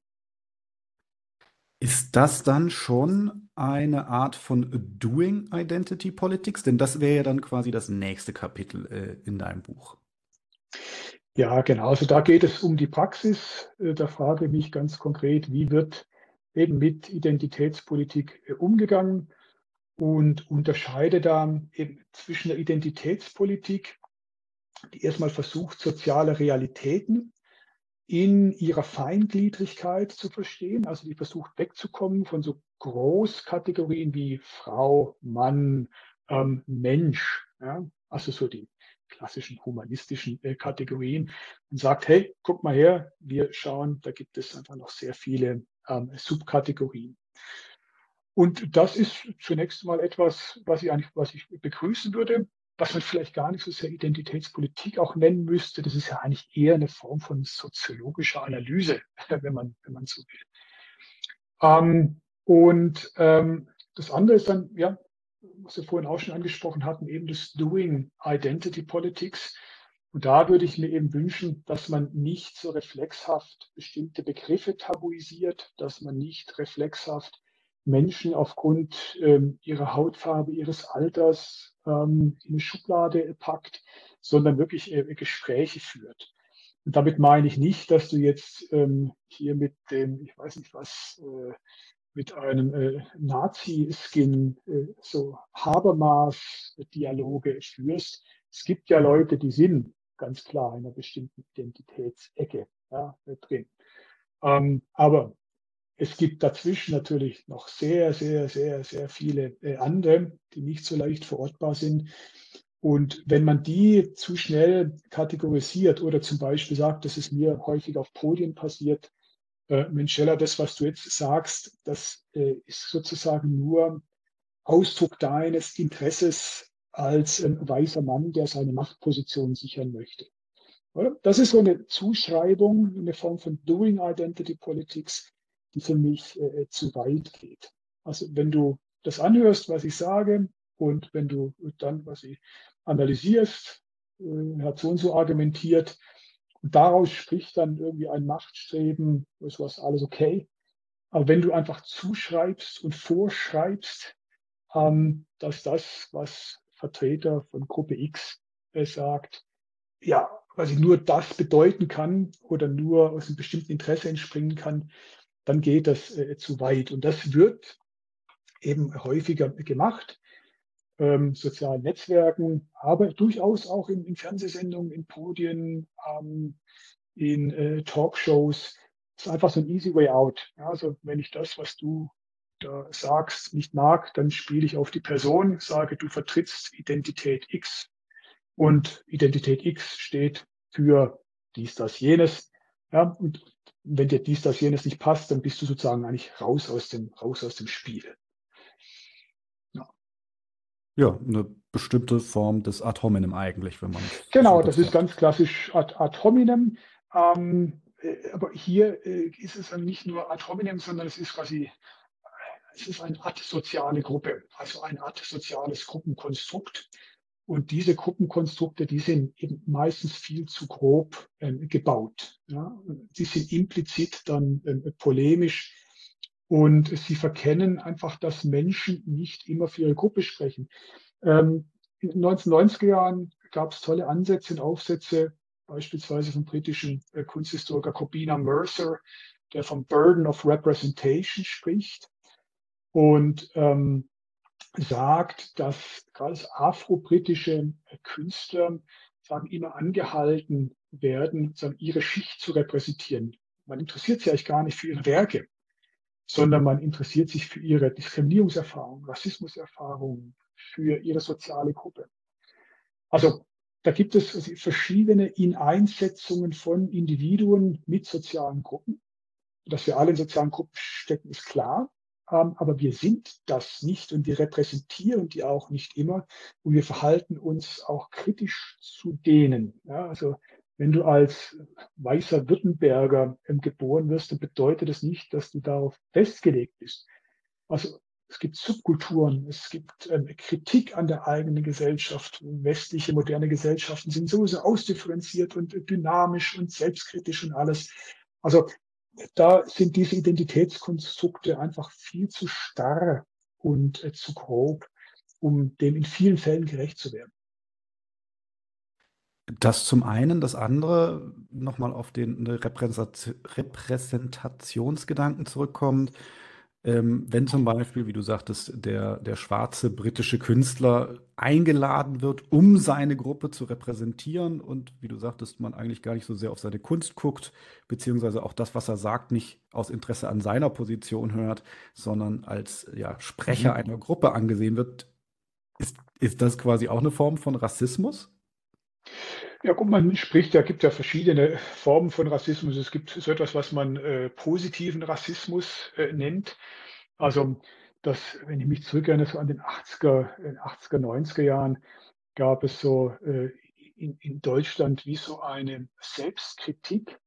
Ist das dann schon eine Art von Doing Identity Politics? Denn das wäre ja dann quasi das nächste Kapitel äh, in deinem Buch. Ja, genau. Also da geht es um die Praxis. Äh, da frage ich mich ganz konkret, wie wird eben mit Identitätspolitik äh, umgegangen und unterscheide da eben zwischen der Identitätspolitik, die erstmal versucht, soziale Realitäten in ihrer Feingliedrigkeit zu verstehen. Also die versucht wegzukommen von so Großkategorien wie Frau, Mann, ähm, Mensch. Ja? Also so die klassischen humanistischen äh, Kategorien und sagt, hey, guck mal her, wir schauen, da gibt es einfach noch sehr viele ähm, Subkategorien. Und das ist zunächst mal etwas, was ich eigentlich, was ich begrüßen würde was man vielleicht gar nicht so sehr Identitätspolitik auch nennen müsste. Das ist ja eigentlich eher eine Form von soziologischer Analyse, wenn man, wenn man so will. Ähm, und ähm, das andere ist dann, ja, was wir vorhin auch schon angesprochen hatten, eben das Doing Identity Politics. Und da würde ich mir eben wünschen, dass man nicht so reflexhaft bestimmte Begriffe tabuisiert, dass man nicht reflexhaft Menschen aufgrund ähm, ihrer Hautfarbe, ihres Alters ähm, in eine Schublade packt, sondern wirklich äh, Gespräche führt. Und damit meine ich nicht, dass du jetzt ähm, hier mit dem, ich weiß nicht was, äh, mit einem äh, Nazi-Skin äh, so Habermas-Dialoge führst. Es gibt ja Leute, die sind ganz klar in einer bestimmten Identitätsecke ja, drin. Ähm, aber es gibt dazwischen natürlich noch sehr, sehr, sehr, sehr viele äh, andere, die nicht so leicht verortbar sind. Und wenn man die zu schnell kategorisiert oder zum Beispiel sagt, das ist mir häufig auf Podien passiert, äh, Menschella, das, was du jetzt sagst, das äh, ist sozusagen nur Ausdruck deines Interesses als ein weißer Mann, der seine Machtposition sichern möchte. Das ist so eine Zuschreibung, eine Form von Doing Identity Politics, die für mich äh, zu weit geht. Also wenn du das anhörst, was ich sage, und wenn du dann, was ich analysierst, äh, hat so und so argumentiert, und daraus spricht dann irgendwie ein Machtstreben, ist was alles okay. Aber wenn du einfach zuschreibst und vorschreibst, ähm, dass das, was Vertreter von Gruppe X sagt, ja, was ich nur das bedeuten kann oder nur aus einem bestimmten Interesse entspringen kann, dann geht das äh, zu weit. Und das wird eben häufiger gemacht, ähm, sozialen Netzwerken, aber durchaus auch in, in Fernsehsendungen, in Podien, ähm, in äh, Talkshows. Das ist einfach so ein easy way out. Ja, also wenn ich das, was du da sagst, nicht mag, dann spiele ich auf die Person, sage, du vertrittst Identität X und Identität X steht für dies, das, jenes. Ja, und wenn dir dies, das, jenes nicht passt, dann bist du sozusagen eigentlich raus aus dem, raus aus dem Spiel. Ja. ja, eine bestimmte Form des Ad hominem eigentlich, wenn man. Genau, das ist ganz klassisch Ad, ad hominem. Ähm, äh, aber hier äh, ist es dann nicht nur Ad hominem, sondern es ist quasi, es ist eine ad-soziale Gruppe, also ein ad-soziales Gruppenkonstrukt. Und diese Gruppenkonstrukte, die sind eben meistens viel zu grob ähm, gebaut. Ja? Sie sind implizit dann ähm, polemisch und sie verkennen einfach, dass Menschen nicht immer für ihre Gruppe sprechen. Ähm, in den 1990er Jahren gab es tolle Ansätze und Aufsätze, beispielsweise vom britischen äh, Kunsthistoriker Corbina Mercer, der vom Burden of Representation spricht. Und ähm, sagt, dass gerade afro-britische Künstler sagen, immer angehalten werden, sagen, ihre Schicht zu repräsentieren. Man interessiert sich eigentlich gar nicht für ihre Werke, sondern man interessiert sich für ihre Diskriminierungserfahrung, Rassismuserfahrung, für ihre soziale Gruppe. Also da gibt es verschiedene Ineinsetzungen von Individuen mit sozialen Gruppen. Dass wir alle in sozialen Gruppen stecken, ist klar. Aber wir sind das nicht und wir repräsentieren die auch nicht immer und wir verhalten uns auch kritisch zu denen. Ja, also wenn du als weißer Württemberger ähm, geboren wirst, dann bedeutet das nicht, dass du darauf festgelegt bist. Also es gibt Subkulturen, es gibt ähm, Kritik an der eigenen Gesellschaft. Westliche, moderne Gesellschaften sind sowieso ausdifferenziert und dynamisch und selbstkritisch und alles. Also da sind diese Identitätskonstrukte einfach viel zu starr und äh, zu grob, um dem in vielen Fällen gerecht zu werden. Das zum einen. Das andere, nochmal auf den Repräsentationsgedanken zurückkommt. Ähm, wenn zum Beispiel, wie du sagtest, der, der schwarze britische Künstler eingeladen wird, um seine Gruppe zu repräsentieren und wie du sagtest, man eigentlich gar nicht so sehr auf seine Kunst guckt, beziehungsweise auch das, was er sagt, nicht aus Interesse an seiner Position hört, sondern als ja, Sprecher mhm. einer Gruppe angesehen wird, ist, ist das quasi auch eine Form von Rassismus? Ja, gut, man spricht ja, gibt ja verschiedene Formen von Rassismus. Es gibt so etwas, was man äh, positiven Rassismus äh, nennt. Also, das, wenn ich mich zurückerinnere, so an den 80er, 80er, 90er Jahren, gab es so äh, in, in Deutschland wie so eine Selbstkritik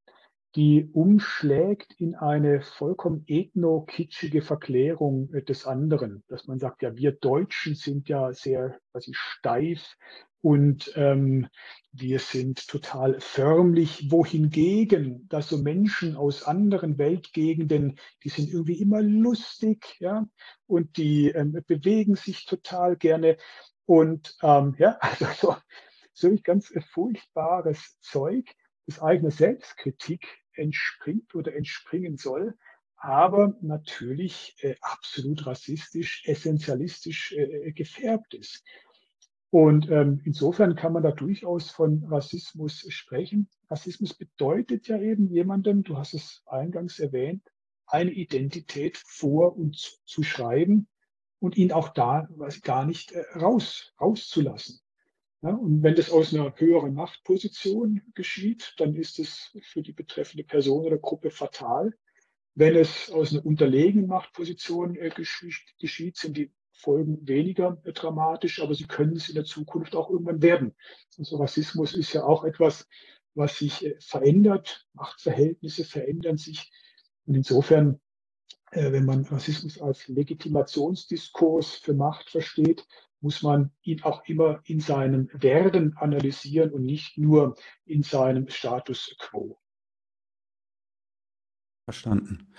die umschlägt in eine vollkommen ethno-kitschige Verklärung äh, des anderen, dass man sagt, ja, wir Deutschen sind ja sehr quasi steif und ähm, wir sind total förmlich, wohingegen, dass so Menschen aus anderen Weltgegenden, die sind irgendwie immer lustig, ja, und die ähm, bewegen sich total gerne und ähm, ja, also so, so ganz furchtbares Zeug, das eigene Selbstkritik entspringt oder entspringen soll, aber natürlich äh, absolut rassistisch, essentialistisch äh, gefärbt ist. Und ähm, insofern kann man da durchaus von Rassismus sprechen. Rassismus bedeutet ja eben jemandem, du hast es eingangs erwähnt, eine Identität vor uns zu schreiben und ihn auch da was gar nicht äh, raus, rauszulassen. Ja, und wenn das aus einer höheren Machtposition geschieht, dann ist es für die betreffende Person oder Gruppe fatal. Wenn es aus einer unterlegenen Machtposition äh, geschieht, sind die Folgen weniger dramatisch, aber sie können es in der Zukunft auch irgendwann werden. Also Rassismus ist ja auch etwas, was sich äh, verändert. Machtverhältnisse verändern sich. Und insofern, äh, wenn man Rassismus als Legitimationsdiskurs für Macht versteht, muss man ihn auch immer in seinem Werden analysieren und nicht nur in seinem Status quo. Verstanden.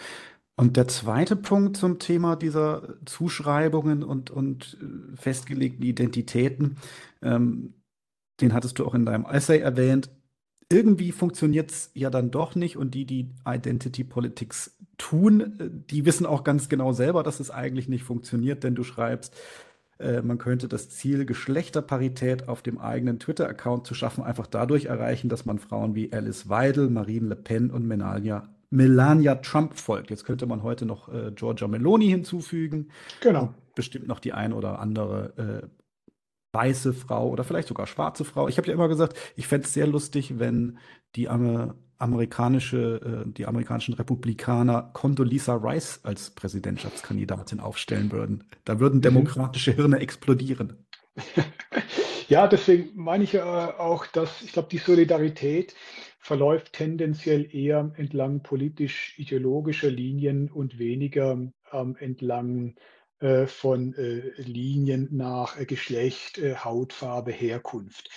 Und der zweite Punkt zum Thema dieser Zuschreibungen und, und äh, festgelegten Identitäten, ähm, den hattest du auch in deinem Essay erwähnt. Irgendwie funktioniert es ja dann doch nicht und die, die Identity Politics tun, äh, die wissen auch ganz genau selber, dass es eigentlich nicht funktioniert, denn du schreibst, äh, man könnte das Ziel, Geschlechterparität auf dem eigenen Twitter-Account zu schaffen, einfach dadurch erreichen, dass man Frauen wie Alice Weidel, Marine Le Pen und Melania, Melania Trump folgt. Jetzt könnte man heute noch äh, Georgia Meloni hinzufügen. Genau. Bestimmt noch die ein oder andere äh, weiße Frau oder vielleicht sogar schwarze Frau. Ich habe ja immer gesagt, ich fände es sehr lustig, wenn die Amer amerikanische, äh, die amerikanischen Republikaner Condoleezza Rice als Präsidentschaftskandidatin aufstellen würden. Da würden mhm. demokratische Hirne explodieren. Ja, deswegen meine ich ja auch, dass ich glaube, die Solidarität verläuft tendenziell eher entlang politisch-ideologischer Linien und weniger ähm, entlang äh, von äh, Linien nach äh, Geschlecht, äh, Hautfarbe, Herkunft.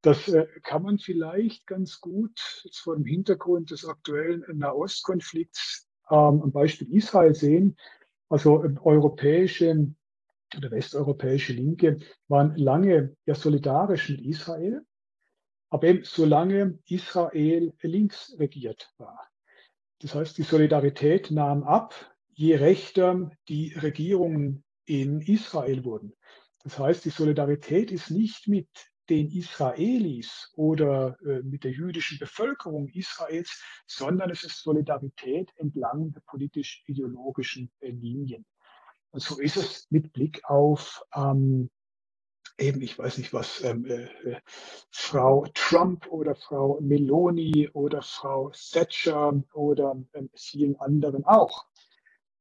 Das äh, kann man vielleicht ganz gut jetzt vor dem Hintergrund des aktuellen Nahostkonflikts ähm, am Beispiel Israel sehen. Also ähm, europäische oder westeuropäische Linke waren lange ja solidarisch mit Israel, aber eben solange Israel links regiert war. Das heißt, die Solidarität nahm ab, je rechter die Regierungen in Israel wurden. Das heißt, die Solidarität ist nicht mit den Israelis oder äh, mit der jüdischen Bevölkerung Israels, sondern es ist Solidarität entlang der politisch-ideologischen äh, Linien. Und so ist es mit Blick auf ähm, eben, ich weiß nicht was, ähm, äh, äh Frau Trump oder Frau Meloni oder Frau Thatcher oder ähm, vielen anderen auch.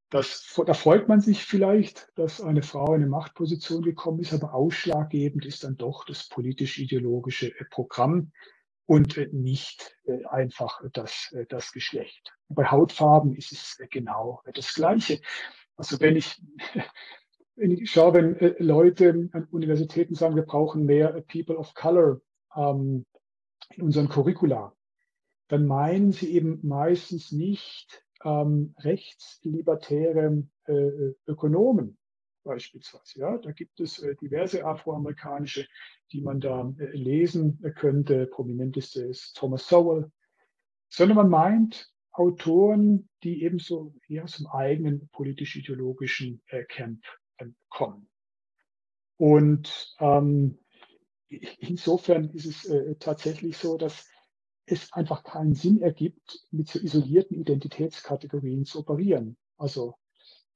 Das, da freut man sich vielleicht, dass eine Frau in eine Machtposition gekommen ist, aber ausschlaggebend ist dann doch das politisch-ideologische äh, Programm und äh, nicht einfach das, das Geschlecht. Bei Hautfarben ist es genau das Gleiche. Also wenn ich, ich schaue, wenn Leute an Universitäten sagen, wir brauchen mehr People of Color ähm, in unseren Curricula, dann meinen sie eben meistens nicht ähm, rechtslibertäre äh, Ökonomen beispielsweise. Ja, da gibt es äh, diverse afroamerikanische, die man da äh, lesen könnte. Prominenteste ist Thomas Sowell. Sondern man meint Autoren, die eben so ja, aus dem eigenen politisch-ideologischen äh, Camp äh, kommen. Und ähm, insofern ist es äh, tatsächlich so, dass es einfach keinen Sinn ergibt, mit so isolierten Identitätskategorien zu operieren. Also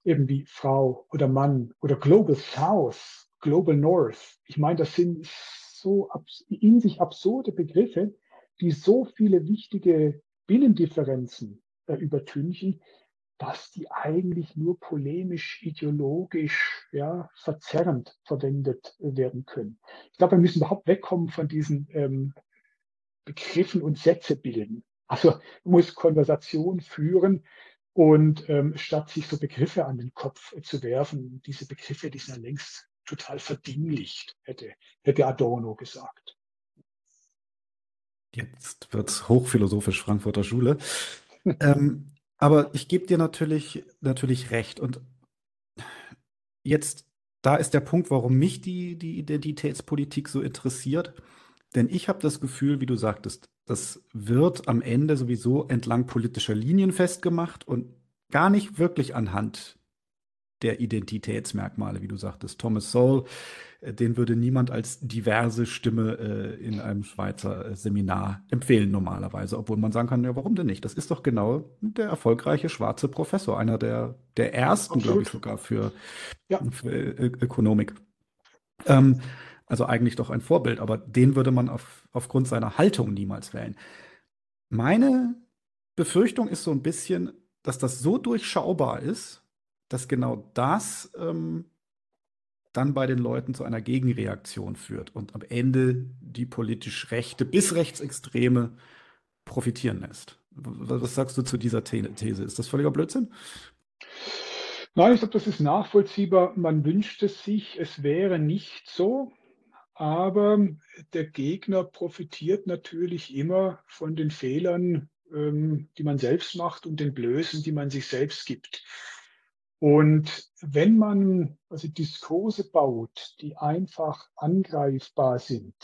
eben wie Frau oder Mann oder Global South, Global North. Ich meine, das sind so in sich absurde Begriffe, die so viele wichtige Binnendifferenzen äh, übertünchen, dass die eigentlich nur polemisch, ideologisch, ja, verzerrend verwendet werden können. Ich glaube, wir müssen überhaupt wegkommen von diesen ähm, Begriffen und Sätze bilden. Also man muss Konversation führen und ähm, statt sich so Begriffe an den Kopf zu werfen, diese Begriffe, die sind ja längst total verdinglicht, hätte, hätte Adorno gesagt. Jetzt wird es hochphilosophisch Frankfurter Schule. ähm, aber ich gebe dir natürlich, natürlich recht. Und jetzt, da ist der Punkt, warum mich die, die Identitätspolitik so interessiert. Denn ich habe das Gefühl, wie du sagtest, das wird am Ende sowieso entlang politischer Linien festgemacht und gar nicht wirklich anhand der Identitätsmerkmale, wie du sagtest. Thomas Sowell, den würde niemand als diverse Stimme äh, in einem Schweizer äh, Seminar empfehlen normalerweise, obwohl man sagen kann, ja, warum denn nicht? Das ist doch genau der erfolgreiche schwarze Professor, einer der, der ersten, glaube ich, sogar für, ja. für äh, Ökonomik. Ähm, also eigentlich doch ein Vorbild, aber den würde man auf, aufgrund seiner Haltung niemals wählen. Meine Befürchtung ist so ein bisschen, dass das so durchschaubar ist, dass genau das ähm, dann bei den Leuten zu einer Gegenreaktion führt und am Ende die politisch Rechte bis Rechtsextreme profitieren lässt. Was sagst du zu dieser These? Ist das völliger Blödsinn? Nein, ich glaube, das ist nachvollziehbar. Man wünscht es sich, es wäre nicht so. Aber der Gegner profitiert natürlich immer von den Fehlern, ähm, die man selbst macht und den Blößen, die man sich selbst gibt. Und wenn man also Diskurse baut, die einfach angreifbar sind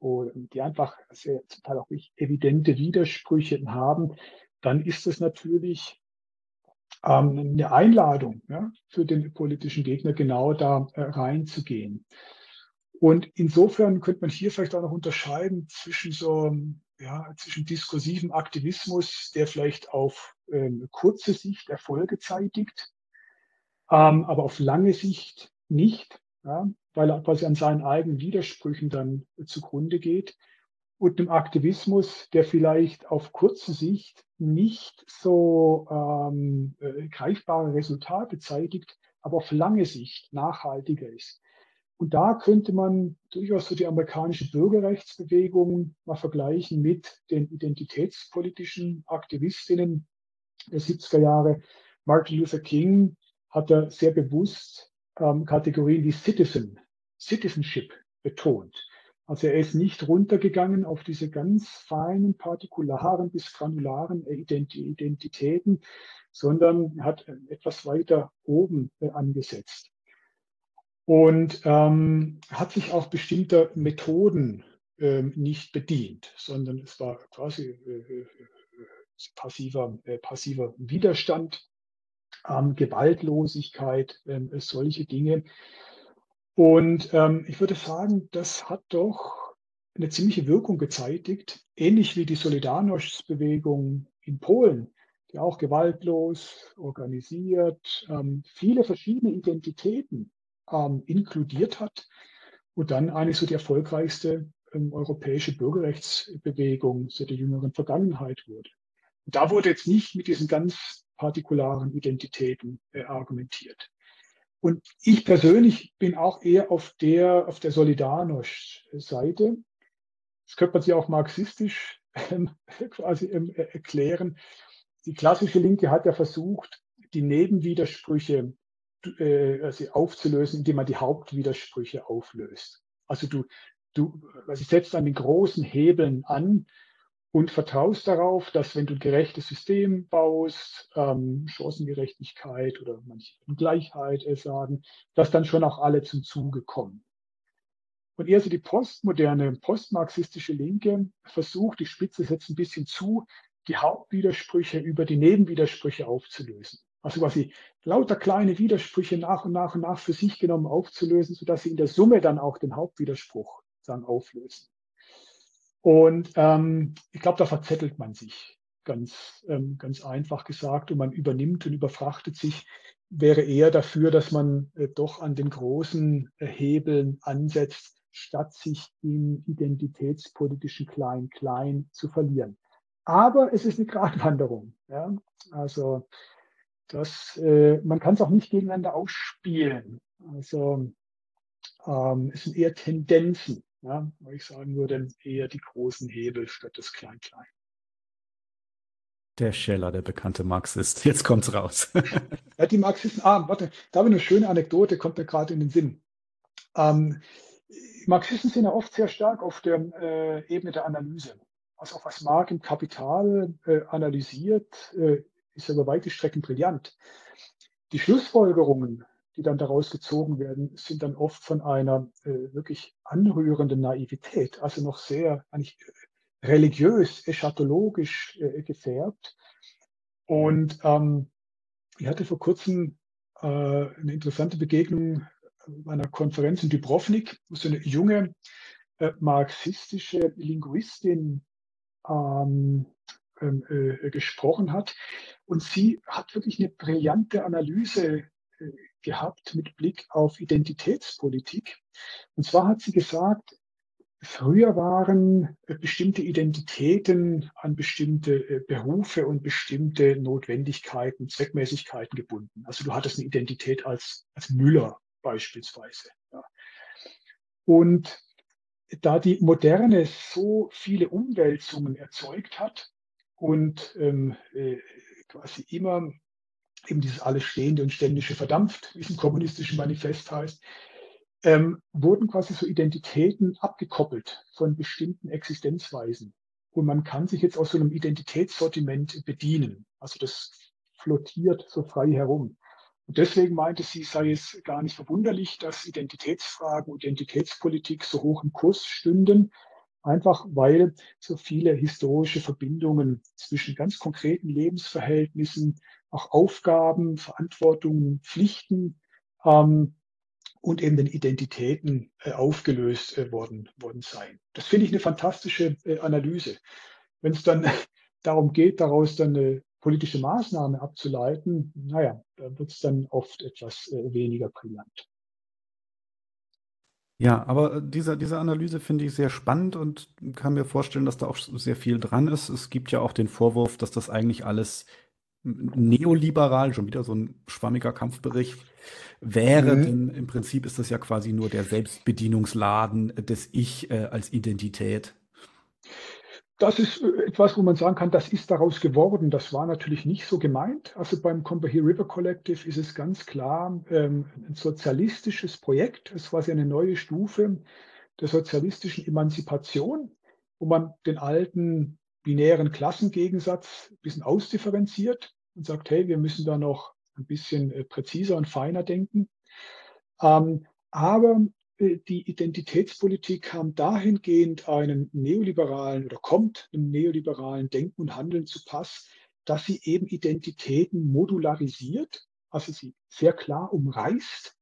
die einfach sehr, zum Teil auch evidente Widersprüche haben, dann ist es natürlich ähm, eine Einladung ja, für den politischen Gegner, genau da äh, reinzugehen. Und insofern könnte man hier vielleicht auch noch unterscheiden zwischen so ja, zwischen diskursivem Aktivismus, der vielleicht auf ähm, kurze Sicht Erfolge zeitigt, ähm, aber auf lange Sicht nicht, ja, weil er quasi an seinen eigenen Widersprüchen dann zugrunde geht. Und einem Aktivismus, der vielleicht auf kurze Sicht nicht so ähm, äh, greifbare Resultate zeitigt, aber auf lange Sicht nachhaltiger ist. Und da könnte man durchaus so die amerikanische Bürgerrechtsbewegung mal vergleichen mit den identitätspolitischen Aktivistinnen der 70er Jahre. Martin Luther King hat er sehr bewusst ähm, Kategorien wie Citizen, Citizenship betont. Also er ist nicht runtergegangen auf diese ganz feinen, partikularen bis granularen Identitäten, sondern hat etwas weiter oben äh, angesetzt. Und ähm, hat sich auch bestimmter Methoden ähm, nicht bedient, sondern es war quasi äh, äh passiver, äh, passiver Widerstand Gewaltlosigkeit, ähm, solche Dinge. Und ähm, ich würde sagen, das hat doch eine ziemliche Wirkung gezeitigt, ähnlich wie die Solidarność-Bewegung in Polen, die auch gewaltlos, organisiert, ähm, viele verschiedene Identitäten inkludiert hat und dann eigentlich so die erfolgreichste europäische Bürgerrechtsbewegung seit der jüngeren Vergangenheit wurde. Und da wurde jetzt nicht mit diesen ganz partikularen Identitäten äh, argumentiert. Und ich persönlich bin auch eher auf der, auf der Solidarność-Seite. Das könnte man sich auch marxistisch ähm, quasi ähm, erklären. Die klassische Linke hat ja versucht, die Nebenwidersprüche äh, also aufzulösen, indem man die Hauptwidersprüche auflöst. Also du, du also setzt an den großen Hebeln an und vertraust darauf, dass wenn du ein gerechtes System baust, ähm, Chancengerechtigkeit oder manche Gleichheit äh, sagen, dass dann schon auch alle zum Zuge kommen. Und eher so die postmoderne, postmarxistische Linke versucht, die Spitze setzt ein bisschen zu, die Hauptwidersprüche über die Nebenwidersprüche aufzulösen. Also quasi lauter kleine Widersprüche nach und nach und nach für sich genommen aufzulösen, sodass sie in der Summe dann auch den Hauptwiderspruch dann auflösen. Und ähm, ich glaube, da verzettelt man sich ganz, ähm, ganz einfach gesagt und man übernimmt und überfrachtet sich, wäre eher dafür, dass man äh, doch an den großen äh, Hebeln ansetzt, statt sich im identitätspolitischen Klein-Klein zu verlieren. Aber es ist eine Gratwanderung. Ja? Also das, äh, man kann es auch nicht gegeneinander ausspielen. Also ähm, es sind eher Tendenzen. Ja? Wo ich sagen würde, eher die großen Hebel statt das Klein-Klein. Der Scheller, der bekannte Marxist. Jetzt kommt's raus. ja, die Marxisten, ah, warte, da habe ich eine schöne Anekdote, kommt mir gerade in den Sinn. Ähm, Marxisten sind ja oft sehr stark auf der äh, Ebene der Analyse. Also auch was Marx im Kapital äh, analysiert, äh, ist ja über weite Strecken brillant. Die Schlussfolgerungen, die dann daraus gezogen werden, sind dann oft von einer äh, wirklich anrührenden Naivität, also noch sehr eigentlich äh, religiös, eschatologisch äh, gefärbt. Und ähm, ich hatte vor kurzem äh, eine interessante Begegnung bei einer Konferenz in Dubrovnik, wo so eine junge äh, marxistische Linguistin ähm, ähm, äh, gesprochen hat. Und sie hat wirklich eine brillante Analyse äh, gehabt mit Blick auf Identitätspolitik. Und zwar hat sie gesagt, früher waren äh, bestimmte Identitäten an bestimmte äh, Berufe und bestimmte Notwendigkeiten, Zweckmäßigkeiten gebunden. Also du hattest eine Identität als, als Müller beispielsweise. Ja. Und da die Moderne so viele Umwälzungen erzeugt hat und ähm, äh, quasi immer eben dieses alles Stehende und Ständige verdampft, wie es im kommunistischen Manifest heißt, ähm, wurden quasi so Identitäten abgekoppelt von bestimmten Existenzweisen. Und man kann sich jetzt aus so einem Identitätssortiment bedienen. Also das flottiert so frei herum. Und deswegen meinte sie, sei es gar nicht verwunderlich, dass Identitätsfragen und Identitätspolitik so hoch im Kurs stünden, einfach weil so viele historische Verbindungen zwischen ganz konkreten Lebensverhältnissen, auch Aufgaben, Verantwortungen, Pflichten ähm, und eben den Identitäten äh, aufgelöst äh, worden, worden seien. Das finde ich eine fantastische äh, Analyse. Wenn es dann darum geht, daraus dann eine politische Maßnahme abzuleiten, naja, da wird es dann oft etwas äh, weniger brillant. Ja, aber diese, diese Analyse finde ich sehr spannend und kann mir vorstellen, dass da auch sehr viel dran ist. Es gibt ja auch den Vorwurf, dass das eigentlich alles neoliberal, schon wieder so ein schwammiger Kampfbericht wäre, mhm. denn im Prinzip ist das ja quasi nur der Selbstbedienungsladen des Ich äh, als Identität das ist äh, etwas, wo man sagen kann, das ist daraus geworden. Das war natürlich nicht so gemeint. Also beim Combahee River Collective ist es ganz klar ähm, ein sozialistisches Projekt. Es war ja eine neue Stufe der sozialistischen Emanzipation, wo man den alten binären Klassengegensatz ein bisschen ausdifferenziert und sagt, hey, wir müssen da noch ein bisschen äh, präziser und feiner denken. Ähm, aber äh, die Identitätspolitik kam dahingehend einen neoliberalen oder kommt einem neoliberalen Denken und Handeln zu Pass, dass sie eben Identitäten modularisiert, also sie sehr klar umreißt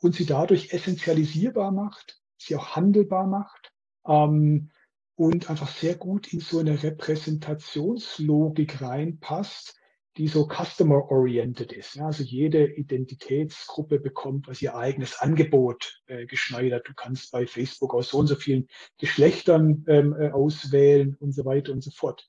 und sie dadurch essentialisierbar macht, sie auch handelbar macht ähm, und einfach sehr gut in so eine Repräsentationslogik reinpasst, die so customer-oriented ist. Ja, also jede Identitätsgruppe bekommt was ihr eigenes Angebot äh, geschneidert. Du kannst bei Facebook aus so und so vielen Geschlechtern ähm, äh, auswählen und so weiter und so fort.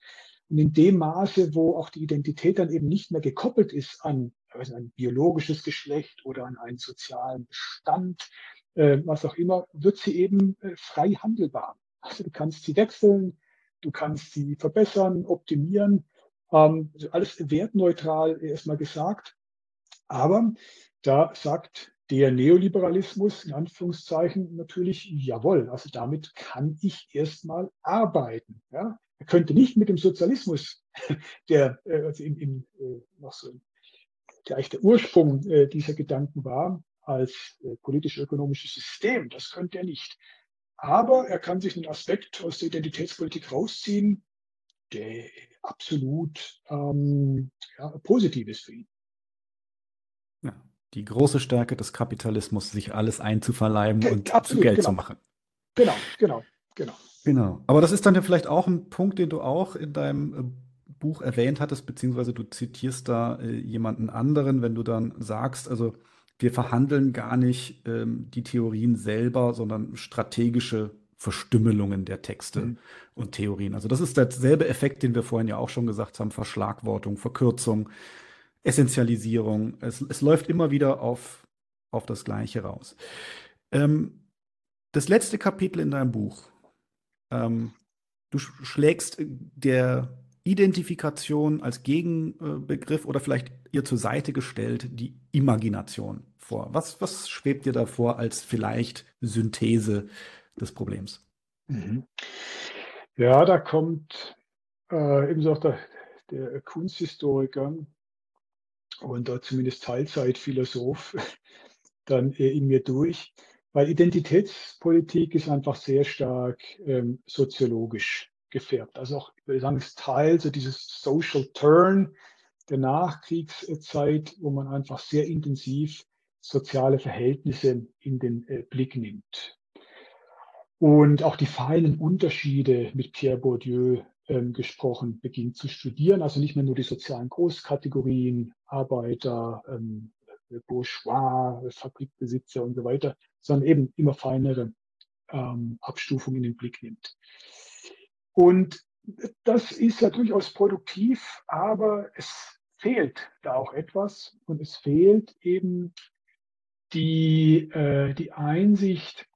Und in dem Maße, wo auch die Identität dann eben nicht mehr gekoppelt ist an also ein biologisches Geschlecht oder an einen sozialen Bestand, äh, was auch immer, wird sie eben äh, frei handelbar. Also du kannst sie wechseln, du kannst sie verbessern, optimieren ähm, also alles wertneutral erstmal gesagt. Aber da sagt der Neoliberalismus in Anführungszeichen natürlich, jawohl, also damit kann ich erstmal arbeiten. Ja? Er könnte nicht mit dem Sozialismus, der äh, also im, im, äh, noch so, der eigentlich der Ursprung äh, dieser Gedanken war, als politisch-ökonomisches System, das könnte er nicht. Aber er kann sich einen Aspekt aus der Identitätspolitik rausziehen, der absolut ähm, ja, positiv ist für ihn. Ja, die große Stärke des Kapitalismus, sich alles einzuverleiben Ge und absolut, zu Geld genau. zu machen. Genau, genau, genau. Genau. Aber das ist dann ja vielleicht auch ein Punkt, den du auch in deinem äh, Buch erwähnt hattest, beziehungsweise du zitierst da äh, jemanden anderen, wenn du dann sagst, also wir verhandeln gar nicht ähm, die Theorien selber, sondern strategische Verstümmelungen der Texte mhm. und Theorien. Also das ist derselbe Effekt, den wir vorhin ja auch schon gesagt haben, Verschlagwortung, Verkürzung, Essentialisierung. Es, es läuft immer wieder auf, auf das Gleiche raus. Ähm, das letzte Kapitel in deinem Buch, ähm, du schlägst der Identifikation als Gegenbegriff oder vielleicht ihr zur Seite gestellt die Imagination vor. Was, was schwebt dir da vor als vielleicht Synthese des Problems? Mhm. Ja, da kommt äh, ebenso auch der, der Kunsthistoriker und da zumindest Teilzeitphilosoph dann äh, in mir durch, weil Identitätspolitik ist einfach sehr stark ähm, soziologisch gefärbt. Also auch, ich würde sagen, ist Teil so dieses Social Turn der Nachkriegszeit, wo man einfach sehr intensiv soziale Verhältnisse in den äh, Blick nimmt. Und auch die feinen Unterschiede mit Pierre Bourdieu ähm, gesprochen beginnt zu studieren. Also nicht mehr nur die sozialen Großkategorien, Arbeiter, ähm, Bourgeois, Fabrikbesitzer und so weiter, sondern eben immer feinere ähm, Abstufungen in den Blick nimmt. Und das ist ja durchaus produktiv, aber es fehlt da auch etwas und es fehlt eben die, äh, die Einsicht,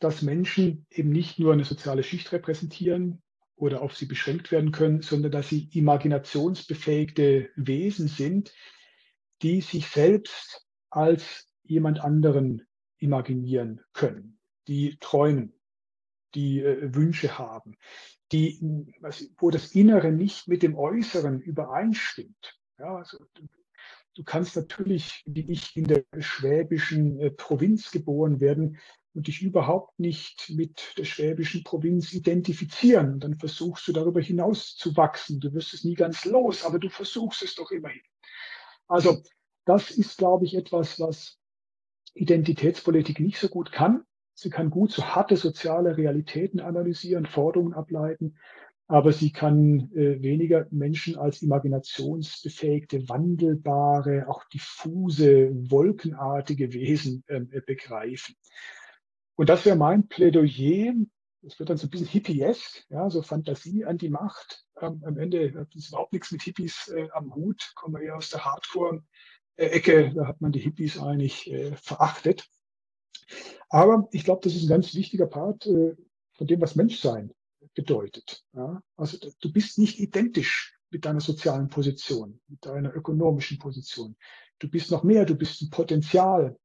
dass Menschen eben nicht nur eine soziale Schicht repräsentieren oder auf sie beschränkt werden können, sondern dass sie imaginationsbefähigte Wesen sind, die sich selbst als jemand anderen imaginieren können, die träumen, die äh, Wünsche haben, die, wo das Innere nicht mit dem Äußeren übereinstimmt. Ja, also, du, du kannst natürlich, wie ich, in der schwäbischen äh, Provinz geboren werden und dich überhaupt nicht mit der schwäbischen Provinz identifizieren. Dann versuchst du darüber hinaus zu wachsen. Du wirst es nie ganz los, aber du versuchst es doch immerhin. Also das ist, glaube ich, etwas, was Identitätspolitik nicht so gut kann. Sie kann gut so harte soziale Realitäten analysieren, Forderungen ableiten, aber sie kann äh, weniger Menschen als imaginationsbefähigte, wandelbare, auch diffuse, wolkenartige Wesen ähm, äh, begreifen. Und das wäre mein Plädoyer. Das wird dann so ein bisschen hippiesk, ja, so Fantasie an die Macht. Ähm, am Ende hat es überhaupt nichts mit Hippies äh, am Hut, kommen wir eher aus der Hardcore-Ecke, da hat man die Hippies eigentlich äh, verachtet. Aber ich glaube, das ist ein ganz wichtiger Part äh, von dem, was Menschsein bedeutet. Ja? Also du bist nicht identisch mit deiner sozialen Position, mit deiner ökonomischen Position. Du bist noch mehr, du bist ein Potenzial.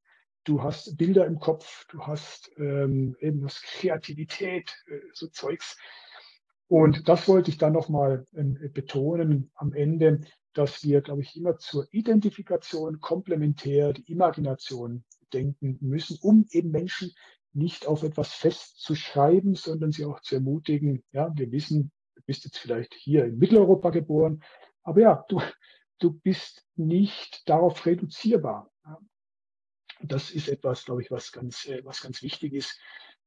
Du hast Bilder im Kopf, du hast ähm, eben das Kreativität, äh, so Zeugs. Und das wollte ich dann nochmal äh, betonen am Ende, dass wir, glaube ich, immer zur Identifikation komplementär die Imagination denken müssen, um eben Menschen nicht auf etwas festzuschreiben, sondern sie auch zu ermutigen, ja, wir wissen, du bist jetzt vielleicht hier in Mitteleuropa geboren, aber ja, du, du bist nicht darauf reduzierbar. Das ist etwas, glaube ich, was ganz, äh, was ganz wichtig ist.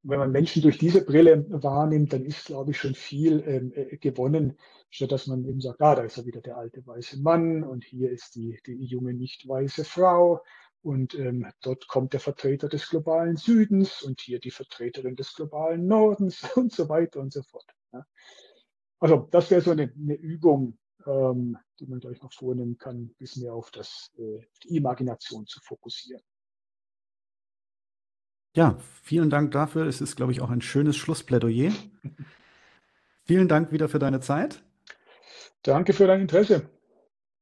Wenn man Menschen durch diese Brille wahrnimmt, dann ist, glaube ich, schon viel ähm, äh, gewonnen, statt dass man eben sagt, ah, da ist ja wieder der alte weiße Mann und hier ist die, die junge nicht weiße Frau und ähm, dort kommt der Vertreter des globalen Südens und hier die Vertreterin des globalen Nordens und so weiter und so fort. Ja. Also das wäre so eine, eine Übung, ähm, die man gleich noch vornehmen kann, ein bisschen mehr auf das, äh, die Imagination zu fokussieren. Ja, vielen Dank dafür. Es ist, glaube ich, auch ein schönes Schlussplädoyer. vielen Dank wieder für deine Zeit. Danke für dein Interesse.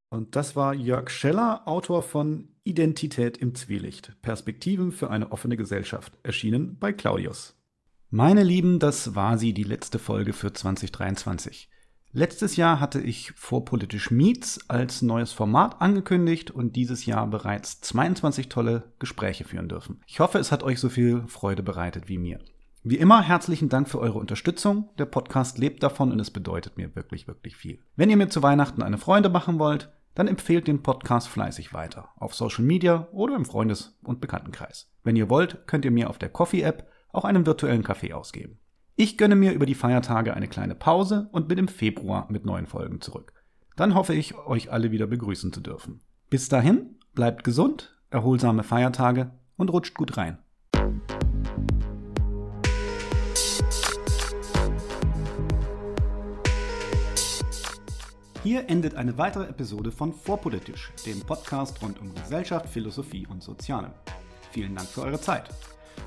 Und das war Jörg Scheller, Autor von Identität im Zwielicht. Perspektiven für eine offene Gesellschaft, erschienen bei Claudius. Meine Lieben, das war sie, die letzte Folge für 2023. Letztes Jahr hatte ich Vorpolitisch Meets als neues Format angekündigt und dieses Jahr bereits 22 tolle Gespräche führen dürfen. Ich hoffe, es hat euch so viel Freude bereitet wie mir. Wie immer, herzlichen Dank für eure Unterstützung. Der Podcast lebt davon und es bedeutet mir wirklich, wirklich viel. Wenn ihr mir zu Weihnachten eine Freude machen wollt, dann empfehlt den Podcast fleißig weiter. Auf Social Media oder im Freundes- und Bekanntenkreis. Wenn ihr wollt, könnt ihr mir auf der Coffee-App auch einen virtuellen Kaffee ausgeben. Ich gönne mir über die Feiertage eine kleine Pause und bin im Februar mit neuen Folgen zurück. Dann hoffe ich, euch alle wieder begrüßen zu dürfen. Bis dahin, bleibt gesund, erholsame Feiertage und rutscht gut rein. Hier endet eine weitere Episode von Vorpolitisch, dem Podcast rund um Gesellschaft, Philosophie und Soziale. Vielen Dank für eure Zeit.